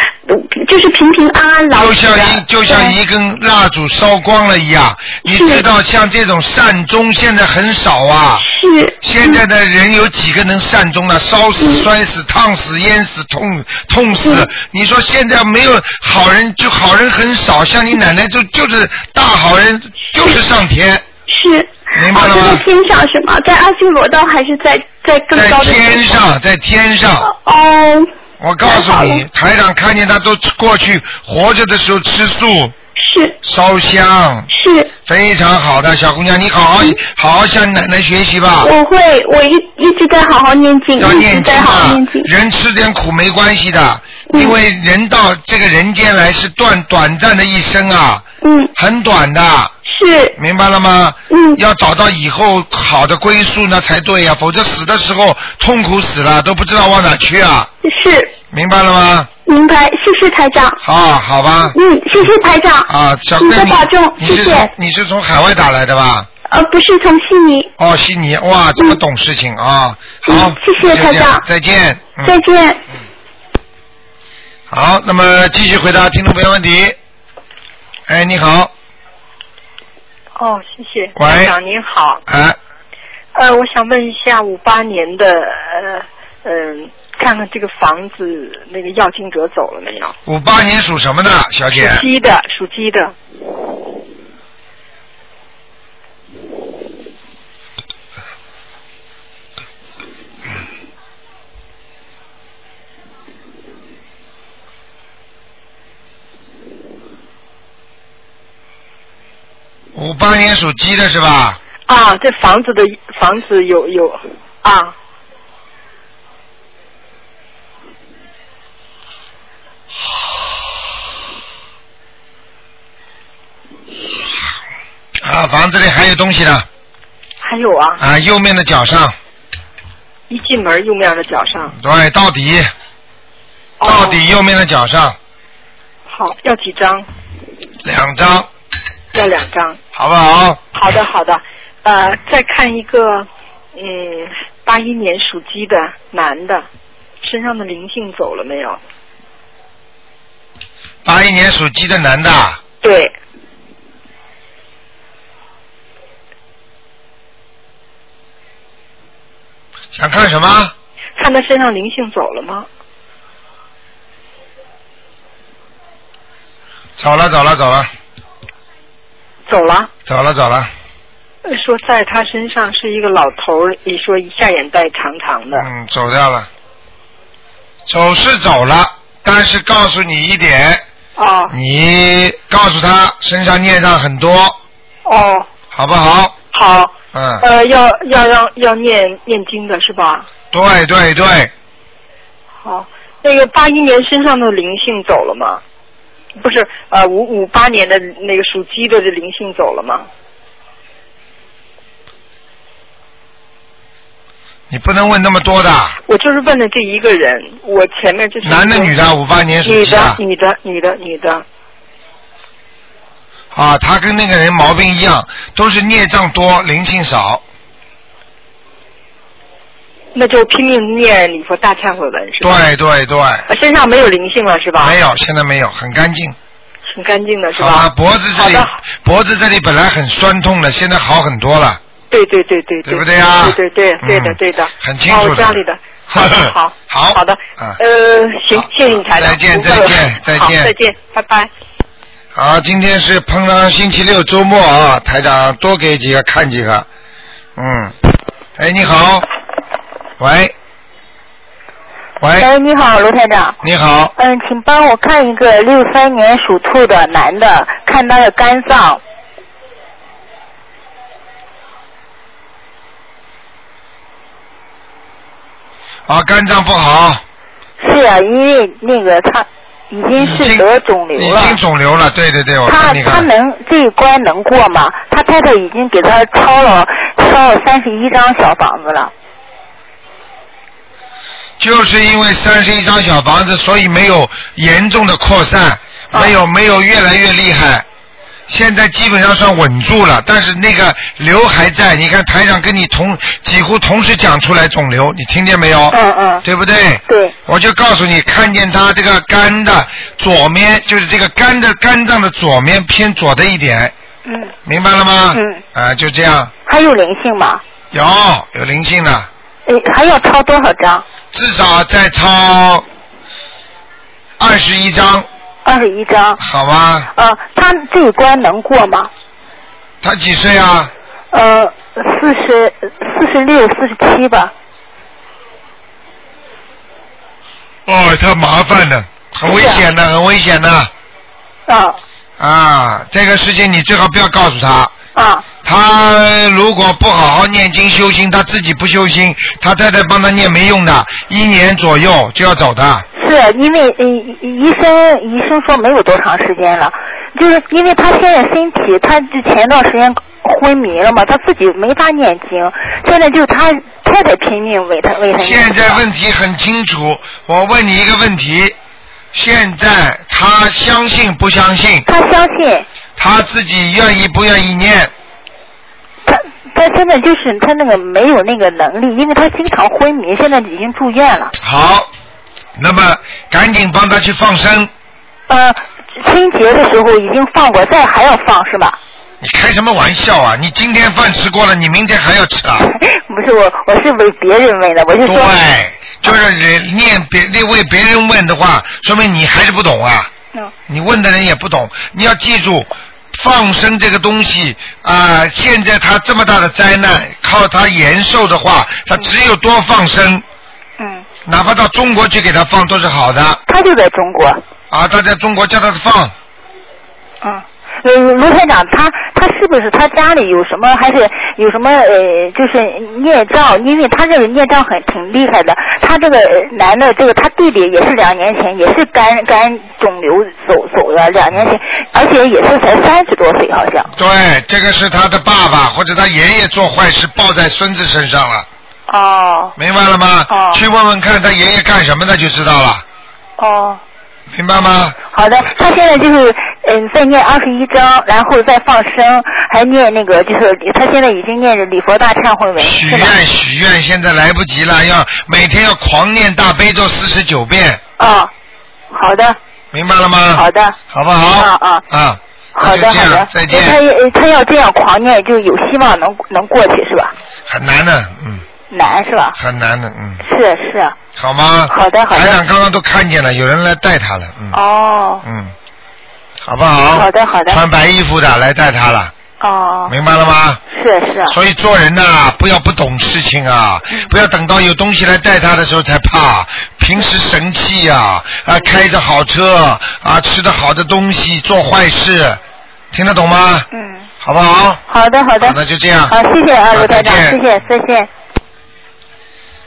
Speaker 13: 就是平平安安老
Speaker 1: 就。像一就像一根蜡烛烧光了一样，你知道像这种善终现在很少啊。
Speaker 13: 是。
Speaker 1: 现在的人有几个能善终了？烧死、摔死、烫死、淹死、痛痛死。你说现在没有好人，就好人很少。像你奶奶就就是大好人，就是上天。
Speaker 13: 是。
Speaker 1: 明白了吗
Speaker 13: 天上是吗？在阿修罗道还是在在更
Speaker 1: 在
Speaker 13: 高的
Speaker 1: 天上，在天上。
Speaker 13: 哦。
Speaker 1: 我告诉你，台长看见他都过去活着的时候吃素，
Speaker 13: 是。
Speaker 1: 烧香，
Speaker 13: 是。
Speaker 1: 非常好的小姑娘，你好好好好向奶奶学习吧。
Speaker 13: 我会，我一一直在好好念经，
Speaker 1: 要念经人吃点苦没关系的，
Speaker 13: 嗯
Speaker 1: 因为人到这个人间来是短短暂的一生啊，
Speaker 13: 嗯，
Speaker 1: 很短的，
Speaker 13: 是，
Speaker 1: 明白了吗？
Speaker 13: 嗯，
Speaker 1: 要找到以后好的归宿那才对呀、否则死的时候痛苦死了，都不知道往哪去啊，
Speaker 13: 是，
Speaker 1: 明白了吗？
Speaker 13: 明白，谢谢台长。
Speaker 1: 好，好吧。
Speaker 13: 嗯，谢谢台长。
Speaker 1: 啊，小
Speaker 13: 你
Speaker 1: 妹你
Speaker 13: 多保重，谢谢。
Speaker 1: 从你是从海外打来的吧？
Speaker 13: 呃，不是从悉尼。
Speaker 1: 哦，悉尼，哇，这么懂事情啊！好，
Speaker 13: 嗯谢谢台长
Speaker 1: 再见。嗯
Speaker 13: 再见。
Speaker 1: 好，那么继续回答听众朋友问题。哎，你好，
Speaker 14: 哦，谢谢。
Speaker 1: 喂
Speaker 14: 台长您好，
Speaker 1: 哎，
Speaker 14: 呃，我想问一下，五八年的，呃，嗯、看看这个房子那个要金者走了没有？
Speaker 1: 五八年属什么的，小姐？
Speaker 14: 属鸡的，属鸡的。
Speaker 1: 五八年属鸡的是吧？
Speaker 14: 啊，这房子的房子有有啊，
Speaker 1: 啊，房子里还有东西呢。
Speaker 14: 还有啊，
Speaker 1: 啊，右面的脚上，
Speaker 14: 一进门右面的脚上。
Speaker 1: 对，到底，
Speaker 14: 哦
Speaker 1: 到底右面的脚上
Speaker 14: 好，要几张？
Speaker 1: 两张，
Speaker 14: 要两张。
Speaker 1: 好不好？
Speaker 14: 好的，好的。呃，再看一个，嗯，八一年属鸡的男的，身上的灵性走了没有？
Speaker 1: 八一年属鸡的男的，
Speaker 14: 对，
Speaker 1: 想看什么？
Speaker 14: 看他身上灵性走了吗？
Speaker 1: 走了，走了，走了，
Speaker 14: 走了。
Speaker 1: 走了，走了。
Speaker 14: 呃说在他身上是一个老头儿，你说一下眼袋长长的。
Speaker 1: 嗯，走掉了。走是走了，但是告诉你一点，
Speaker 14: 哦
Speaker 1: 你告诉他身上孽障很多，
Speaker 14: 哦，
Speaker 1: 好不好？
Speaker 14: 好。
Speaker 1: 嗯，
Speaker 14: 呃，要要让要念念经的是吧？
Speaker 1: 对对对，
Speaker 14: 好，那个八一年身上的灵性走了吗？不是，呃，五五八年的那个属鸡的这灵性走了吗？
Speaker 1: 你不能问那么多的。
Speaker 14: 我就是问的这一个人，我前面就是
Speaker 1: 男的女的五八年属
Speaker 14: 女
Speaker 1: 鸡的
Speaker 14: 的女的女的女的，
Speaker 1: 啊，他跟那个人毛病一样，都是孽障多，灵性少。
Speaker 14: 那就拼命念礼佛大忏悔文是吧？
Speaker 1: 对对对，
Speaker 14: 呃身上没有灵性了是吧？
Speaker 1: 没有，现在没有，很干净。
Speaker 14: 很干净的是
Speaker 1: 吧，
Speaker 14: 啊？
Speaker 1: 脖子这里，脖子这里本来很酸痛的，现在好很多了。
Speaker 14: 对对对对
Speaker 1: 对。不对啊？
Speaker 14: 对对对对的
Speaker 1: 嗯
Speaker 14: 对的，
Speaker 1: 很清楚的。
Speaker 14: 哦，家里的，好的好，
Speaker 1: 好。
Speaker 14: 好 的，
Speaker 1: 啊
Speaker 14: 呃，行，谢谢你台长，
Speaker 1: 再见再见再见。
Speaker 14: 再见，拜拜。
Speaker 1: 好，今天是碰上星期六周末啊，台长多给几个看几个。嗯，哎，你好，喂，喂，
Speaker 3: 哎，你好，卢台长。
Speaker 1: 你好，
Speaker 3: 嗯，请帮我看一个六三年属兔的男的，看他的肝脏。
Speaker 1: 啊，肝脏不好，
Speaker 3: 是啊，因为那个他已经是得肿瘤了
Speaker 1: 已经。肿瘤了，对对对，我你看，
Speaker 3: 他能这一关能过吗？他太太已经给他抄了烧了三十一张小房子了。
Speaker 1: 就是因为三十一张小房子，所以没有严重的扩散，
Speaker 3: 啊
Speaker 1: 没有没有越来越厉害。现在基本上算稳住了，但是那个瘤还在。你看台长跟你同几乎同时讲出来肿瘤，你听见没有？
Speaker 3: 嗯嗯。
Speaker 1: 对不对？
Speaker 3: 对。
Speaker 1: 我就告诉你，看见他这个肝的左面，就是这个肝的肝脏的左面偏左的一点，
Speaker 3: 嗯。
Speaker 1: 明白了吗？
Speaker 3: 嗯。
Speaker 1: 啊，就这样，
Speaker 3: 还有灵性吗？
Speaker 1: 有有灵性的，
Speaker 3: 诶，还要抄多少张？
Speaker 1: 至少再抄二十一张，
Speaker 3: 二十一张。
Speaker 1: 好吗？
Speaker 3: 呃，他这一关能过吗？
Speaker 1: 他几岁啊？
Speaker 3: 呃，四十四十六、四十七吧。
Speaker 1: 哦，他麻烦的，很危险的，很危险的。
Speaker 3: 啊。
Speaker 1: 啊，这个事情你最好不要告诉他。
Speaker 3: 啊。
Speaker 1: 他如果不好好念经修心，他自己不修心，他太太帮他念没用的，一年左右就要走的。
Speaker 3: 是因为呃医生医生说没有多长时间了，就是因为他现在身体，他就前段时间昏迷了嘛，他自己没法念经，现在就他太太拼命为他为他。
Speaker 1: 现在问题很清楚，我问你一个问题：现在他相信不相信？
Speaker 3: 他相信。
Speaker 1: 他自己愿意不愿意念？
Speaker 3: 他现在就是他那个没有那个能力，因为他经常昏迷，现在已经住院了。
Speaker 1: 好，那么赶紧帮他去放生。
Speaker 3: 呃，春节的时候已经放过，再还要放是吧？
Speaker 1: 你开什么玩笑啊？你今天饭吃过了，你明天还要吃啊？
Speaker 3: 不是我，我是为别人问的，我就说。
Speaker 1: 对，就是人念别你为别人问的话，说明你还是不懂啊。
Speaker 3: 嗯。
Speaker 1: 你问的人也不懂，你要记住。放生这个东西啊、现在他这么大的灾难，靠他延寿的话，他只有多放生。
Speaker 3: 嗯。
Speaker 1: 哪怕到中国去给他放都是好的。
Speaker 3: 他就在中国。
Speaker 1: 啊，他在中国叫他放。
Speaker 3: 嗯。呃，卢台长，他他是不是他家里有什么，还是有什么呃，就是孽障？因为他这个孽障很挺厉害的。他这个男的，这个他弟弟也是两年前也是肝肝肿瘤走走了，两年前，而且也是才三十多岁，好像。
Speaker 1: 对，这个是他的爸爸或者他爷爷做坏事报在孙子身上了，
Speaker 3: 哦
Speaker 1: 明白了吗？
Speaker 3: 哦
Speaker 1: 去问问看他爷爷干什么的就知道了，
Speaker 3: 哦，
Speaker 1: 明白吗？
Speaker 3: 好的，他现在就是嗯，再念二十一章，然后再放生，还念那个就是他现在已经念着礼佛大忏悔文，
Speaker 1: 许？愿许愿，现在来不及了，要每天要狂念大悲咒四十九遍，
Speaker 3: 啊，好的，
Speaker 1: 明白了吗？
Speaker 3: 好的，
Speaker 1: 好不好？
Speaker 3: 啊啊。
Speaker 1: 啊，
Speaker 3: 好的，好的，
Speaker 1: 再见
Speaker 3: 他呃他要这样狂念，就有希望能能过去，是吧？
Speaker 1: 很难的，嗯，
Speaker 3: 难是吧？
Speaker 1: 很难的，嗯，
Speaker 3: 是是。
Speaker 1: 好吗？
Speaker 3: 好的好的
Speaker 1: 台长刚刚都看见了，有人来带他了，嗯
Speaker 3: 哦
Speaker 1: 嗯，好不好？
Speaker 3: 好的好的
Speaker 1: 穿白衣服的来带他了，
Speaker 3: 哦，
Speaker 1: 明白了吗？
Speaker 3: 是是。
Speaker 1: 所以做人呐、不要不懂事情啊，不要等到有东西来带他的时候才怕。平时神气呀、啊，开着好车啊，吃的好的东西，做坏事，听得懂吗？
Speaker 3: 嗯。
Speaker 1: 好不好？
Speaker 3: 好的好的。
Speaker 1: 好那就这样
Speaker 3: 好，谢谢啊，
Speaker 1: 好
Speaker 3: 卢台长，谢谢再见。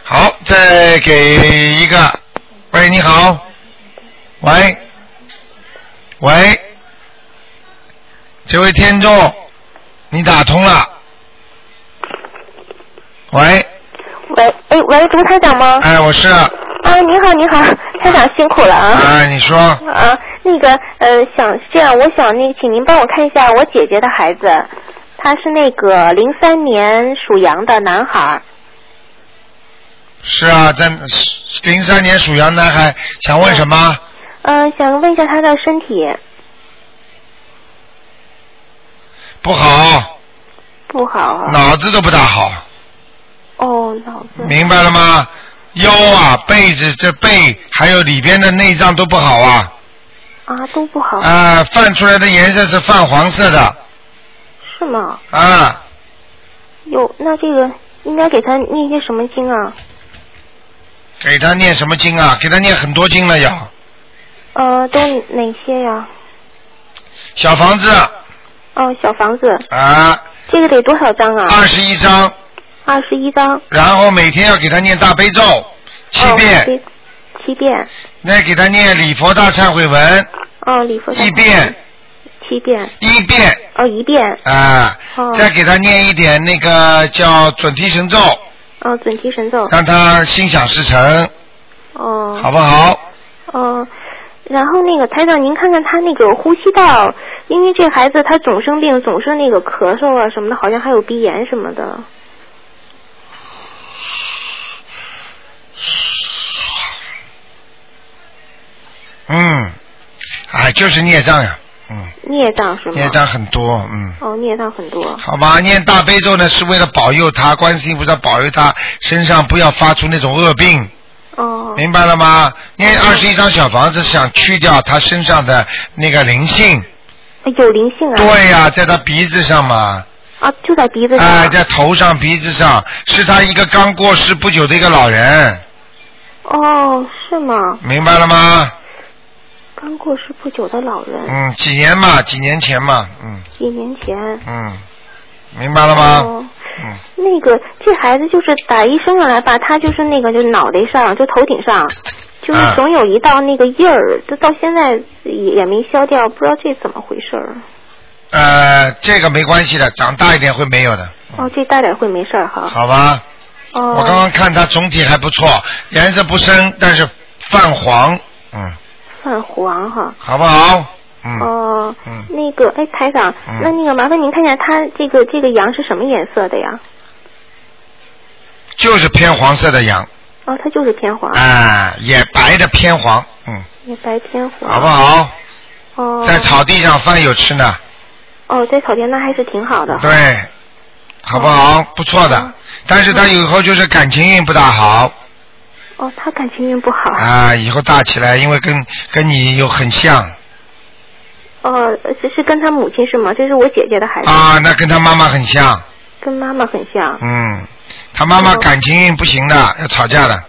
Speaker 1: 好，再给一个。喂，你好。喂，喂，这位听众，你打通了。喂，
Speaker 15: 喂，哎，喂，卢台长吗？
Speaker 1: 哎，我是。
Speaker 15: 啊，你好，你好，台长辛苦了啊。
Speaker 1: 哎，你说。
Speaker 15: 啊，那个呃，想这样，我想那，请您帮我看一下我姐姐的孩子，他是那个零三年属羊的男孩。
Speaker 1: 是啊，在零三年属羊男孩，想问什么？
Speaker 15: 嗯、想问一下他的身体
Speaker 1: 不好，
Speaker 15: 不好啊。
Speaker 1: 脑子都不大好，
Speaker 15: 哦，脑子。
Speaker 1: 明白了吗？腰啊，背子这背还有里边的内脏都不好啊。
Speaker 15: 啊，都不好。
Speaker 1: 啊，泛出来的颜色是泛黄色的
Speaker 15: 是吗？
Speaker 1: 啊，
Speaker 15: 有，那这个应该给他念些什么经啊？
Speaker 1: 给他念什么经啊？给他念很多经了要。
Speaker 15: 呃，都哪些呀？
Speaker 1: 小房子
Speaker 15: 哦，小房子，
Speaker 1: 啊，
Speaker 15: 这个得多少张啊？
Speaker 1: 二十一张，
Speaker 15: 二十一张。
Speaker 1: 然后每天要给他念大悲咒七遍，
Speaker 15: 哦、七遍。
Speaker 1: 再给他念礼佛大忏悔文
Speaker 15: 哦，礼佛大
Speaker 1: 一遍，
Speaker 15: 七遍。
Speaker 1: 一遍
Speaker 15: 哦，一遍。
Speaker 1: 啊，
Speaker 15: 哦。
Speaker 1: 再给他念一点那个叫准提神咒，
Speaker 15: 哦，准提神咒。
Speaker 1: 让他心想事成，
Speaker 15: 哦。
Speaker 1: 好不好？
Speaker 15: 哦，然后那个台长，您看看他那个呼吸道，因为这孩子他总生病，总是那个咳嗽啊什么的，好像还有鼻炎什么的。
Speaker 1: 嗯，哎，就是孽障呀，嗯，
Speaker 15: 孽障是吗？
Speaker 1: 孽障很多，嗯。
Speaker 15: 哦，孽障很多。
Speaker 1: 好吧，念大悲咒呢，是为了保佑他，观世音菩萨保佑他身上不要发出那种恶病。
Speaker 15: 哦。
Speaker 1: 明白了吗？念二十一张小房子，想去掉他身上的那个灵性。
Speaker 15: 有灵性啊。
Speaker 1: 对呀、在他鼻子上嘛。
Speaker 15: 啊，就在鼻子上。
Speaker 1: 哎，在头上、鼻子上，是他一个刚过世不久的一个老人，
Speaker 15: 哦，是吗？
Speaker 1: 明白了吗？
Speaker 15: 刚过世不久的老人，
Speaker 1: 嗯，几年嘛，几年前嘛，嗯
Speaker 15: 几年前。
Speaker 1: 嗯，明白了吗？
Speaker 15: 哦
Speaker 1: 嗯，
Speaker 15: 那个这孩子就是打一生下来吧，他就是那个就脑袋上就头顶上，就是
Speaker 1: 啊
Speaker 15: 总有一道那个印儿，这到现在也也没消掉，不知道这怎么回事儿。
Speaker 1: 呃，这个没关系的，长大一点会没有的，
Speaker 15: 哦，这大点会没事儿哈。
Speaker 1: 好吧？
Speaker 15: 哦。
Speaker 1: 我刚刚看他总体还不错，颜色不深，但是泛黄，嗯，
Speaker 15: 泛黄哈。
Speaker 1: 好不好？嗯，
Speaker 15: 哦。
Speaker 1: 嗯。
Speaker 15: 那个，哎，台长，
Speaker 1: 嗯
Speaker 15: 那那个麻烦您看一下他这个这个羊是什么颜色的呀？
Speaker 1: 就是偏黄色的羊，
Speaker 15: 哦，它就是偏黄。
Speaker 1: 啊，也白的偏黄，嗯，
Speaker 15: 也白偏黄。
Speaker 1: 好不？好？
Speaker 15: 哦。
Speaker 1: 在草地上饭有吃呢，
Speaker 15: 哦，在草地那还是挺好的。。
Speaker 1: 对，好不好？不错的，但是他以后就是感情运不大好
Speaker 15: 哦，他感情运不好。
Speaker 1: 啊，以后大起来，因为跟跟你又很像
Speaker 15: 哦，这是跟他母亲是吗？这是我姐姐的孩子。
Speaker 1: 啊，那跟他妈妈很像，
Speaker 15: 跟妈妈很像，
Speaker 1: 嗯，他妈
Speaker 15: 哦
Speaker 1: 妈感情运不行的，要吵架的，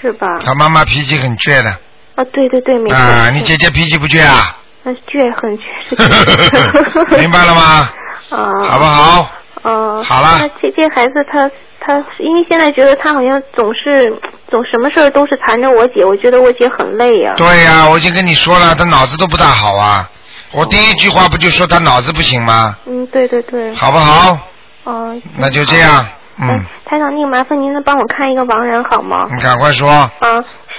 Speaker 15: 是吧？
Speaker 1: 他妈妈脾气很倔的
Speaker 15: 啊，对对对，没错。
Speaker 1: 啊，你姐姐脾气不倔啊？
Speaker 15: 那倔很倔。
Speaker 1: 明白了吗？
Speaker 15: 啊。
Speaker 1: 好不好？
Speaker 15: 哦。
Speaker 1: 好了
Speaker 15: 那这这孩子他他，因为现在觉得他好像总是总什么事儿都是缠着我姐，我觉得我姐很累呀、
Speaker 1: 对呀、我已经跟你说了，他脑子都不大好啊。我第一句话不就说他脑子不行吗？
Speaker 15: 嗯，对对对。
Speaker 1: 好不好？
Speaker 15: 哦。
Speaker 1: 那就这样，嗯，
Speaker 15: 台长，那个麻烦您能帮我看一个亡人好吗？
Speaker 1: 你赶快说。
Speaker 15: 啊，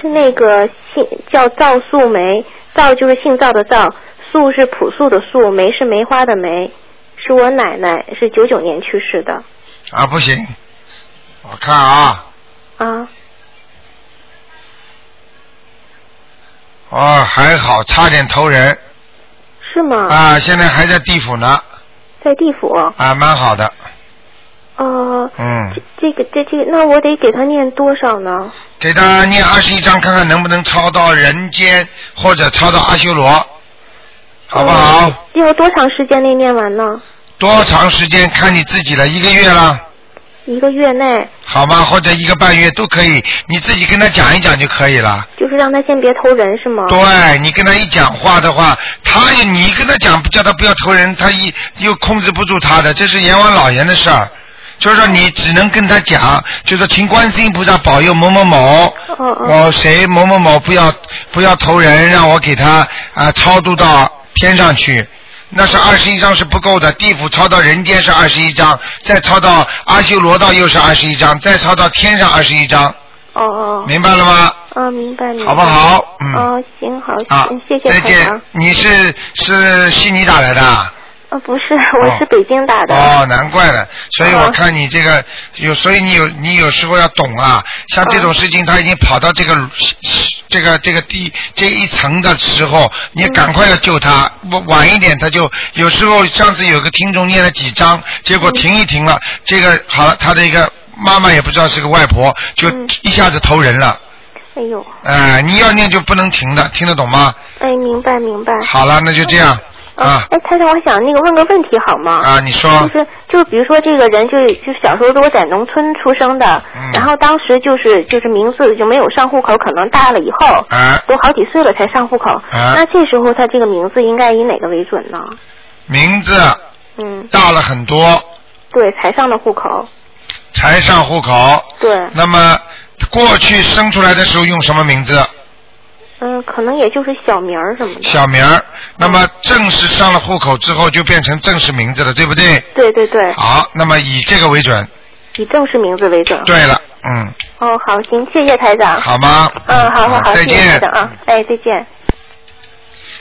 Speaker 15: 是那个姓叫赵素梅，赵就是姓赵的赵，素是朴素的素，梅是梅花的梅，是我奶奶，是九九年去世的。
Speaker 1: 啊，不行，我看啊，
Speaker 15: 啊，
Speaker 1: 哦，还好，差点投人
Speaker 15: 是吗？
Speaker 1: 啊，现在还在地府呢，
Speaker 15: 在地府。
Speaker 1: 啊，蛮好的，
Speaker 15: 哦、
Speaker 1: 嗯，
Speaker 15: 这个这这个，那我得给他念多少呢？
Speaker 1: 给他念二十一章，看看能不能抄到人间或者抄到阿修罗，好不好？
Speaker 15: 要多长时间内念完呢？
Speaker 1: 多长时间看你自己了，一个月了，
Speaker 15: 一个月内，
Speaker 1: 好吗？或者一个半月都可以，你自己跟他讲一讲就可以了。
Speaker 15: 就是让他先别投人是吗？
Speaker 1: 对你跟他一讲话的话，他你跟他讲叫他不要投人，他一又控制不住他的，这是阎王老爷的事儿。就是说你只能跟他讲，就是说请观世音菩萨保佑某某某，我谁某某某不要不要投人，让我给他啊、超度到天上去。那是二十一章是不够的，地府抄到人间是二十一章，再抄到阿修罗道又是二十一章，再抄到天上二十一章，
Speaker 15: 哦哦。
Speaker 1: 明白了吗？
Speaker 15: 啊，明白明白。
Speaker 1: 好不好嗯
Speaker 15: 哦，行好，
Speaker 1: 啊
Speaker 15: 谢谢
Speaker 1: 再见。。你是是悉尼打来的啊？
Speaker 15: 呃，不是，我是北京打的。
Speaker 1: 哦，难怪了，所以我看你这个有，所以你有你有时候要懂啊，像这种事情，他已经跑到这个这个这个地这一层的时候，你赶快要救他，晚晚一点他就有时候上次有个听众念了几章，结果停一停了，这个好了，他的一个妈妈也不知道是个外婆，就一下子投人了，
Speaker 15: 哎呦，
Speaker 1: 哎，你要念就不能停的，听得懂吗？
Speaker 15: 哎，明白明白。
Speaker 1: 好了，那就这样啊
Speaker 15: 哎，台长，我想那个问个问题好吗？
Speaker 1: 啊，你说
Speaker 15: 就是就是，比如说这个人就就小时候都在农村出生的，
Speaker 1: 嗯
Speaker 15: 然后当时就是就是名字就没有上户口，可能大了以后，
Speaker 1: 啊
Speaker 15: 都好几岁了才上户口，
Speaker 1: 啊
Speaker 15: 那这时候他这个名字应该以哪个为准呢？
Speaker 1: 名字
Speaker 15: 嗯，
Speaker 1: 大了很多，
Speaker 15: 对，才上的户口，
Speaker 1: 才上户口。
Speaker 15: 对，
Speaker 1: 那么过去生出来的时候用什么名字？
Speaker 15: 嗯，可能也就是小名儿什么的。
Speaker 1: 小名儿。那么正式上了户口之后就变成正式名字了，对不对？
Speaker 15: 对对对，
Speaker 1: 好，那么以这个为准。
Speaker 15: 以正式名字为准。
Speaker 1: 对了，嗯，
Speaker 15: 哦，好，行，谢谢台长。
Speaker 1: 好吗？
Speaker 15: 嗯，好好好，
Speaker 1: 再
Speaker 15: 谢谢台
Speaker 1: 见。
Speaker 15: 长啊，哎，再见。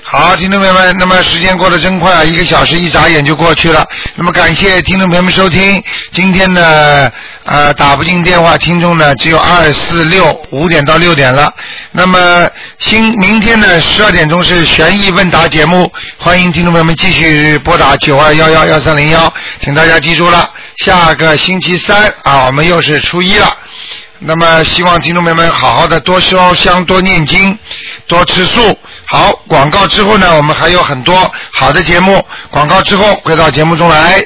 Speaker 1: 好，听众朋友们，那么时间过得真快啊，一个小时一眨眼就过去了。那么感谢听众朋友们收听，今天呢，呃，打不进电话听众呢只有二四六五点到六点了。那么新明天呢十二点钟是悬疑问答节目，欢迎听众朋友们继续拨打九二幺幺幺三零幺，请大家记住了，下个星期三啊，我们又是初一了。那么希望听众朋友们好好的多烧香、多念经、多吃素。好，广告之后呢，我们还有很多好的节目。广告之后回到节目中来。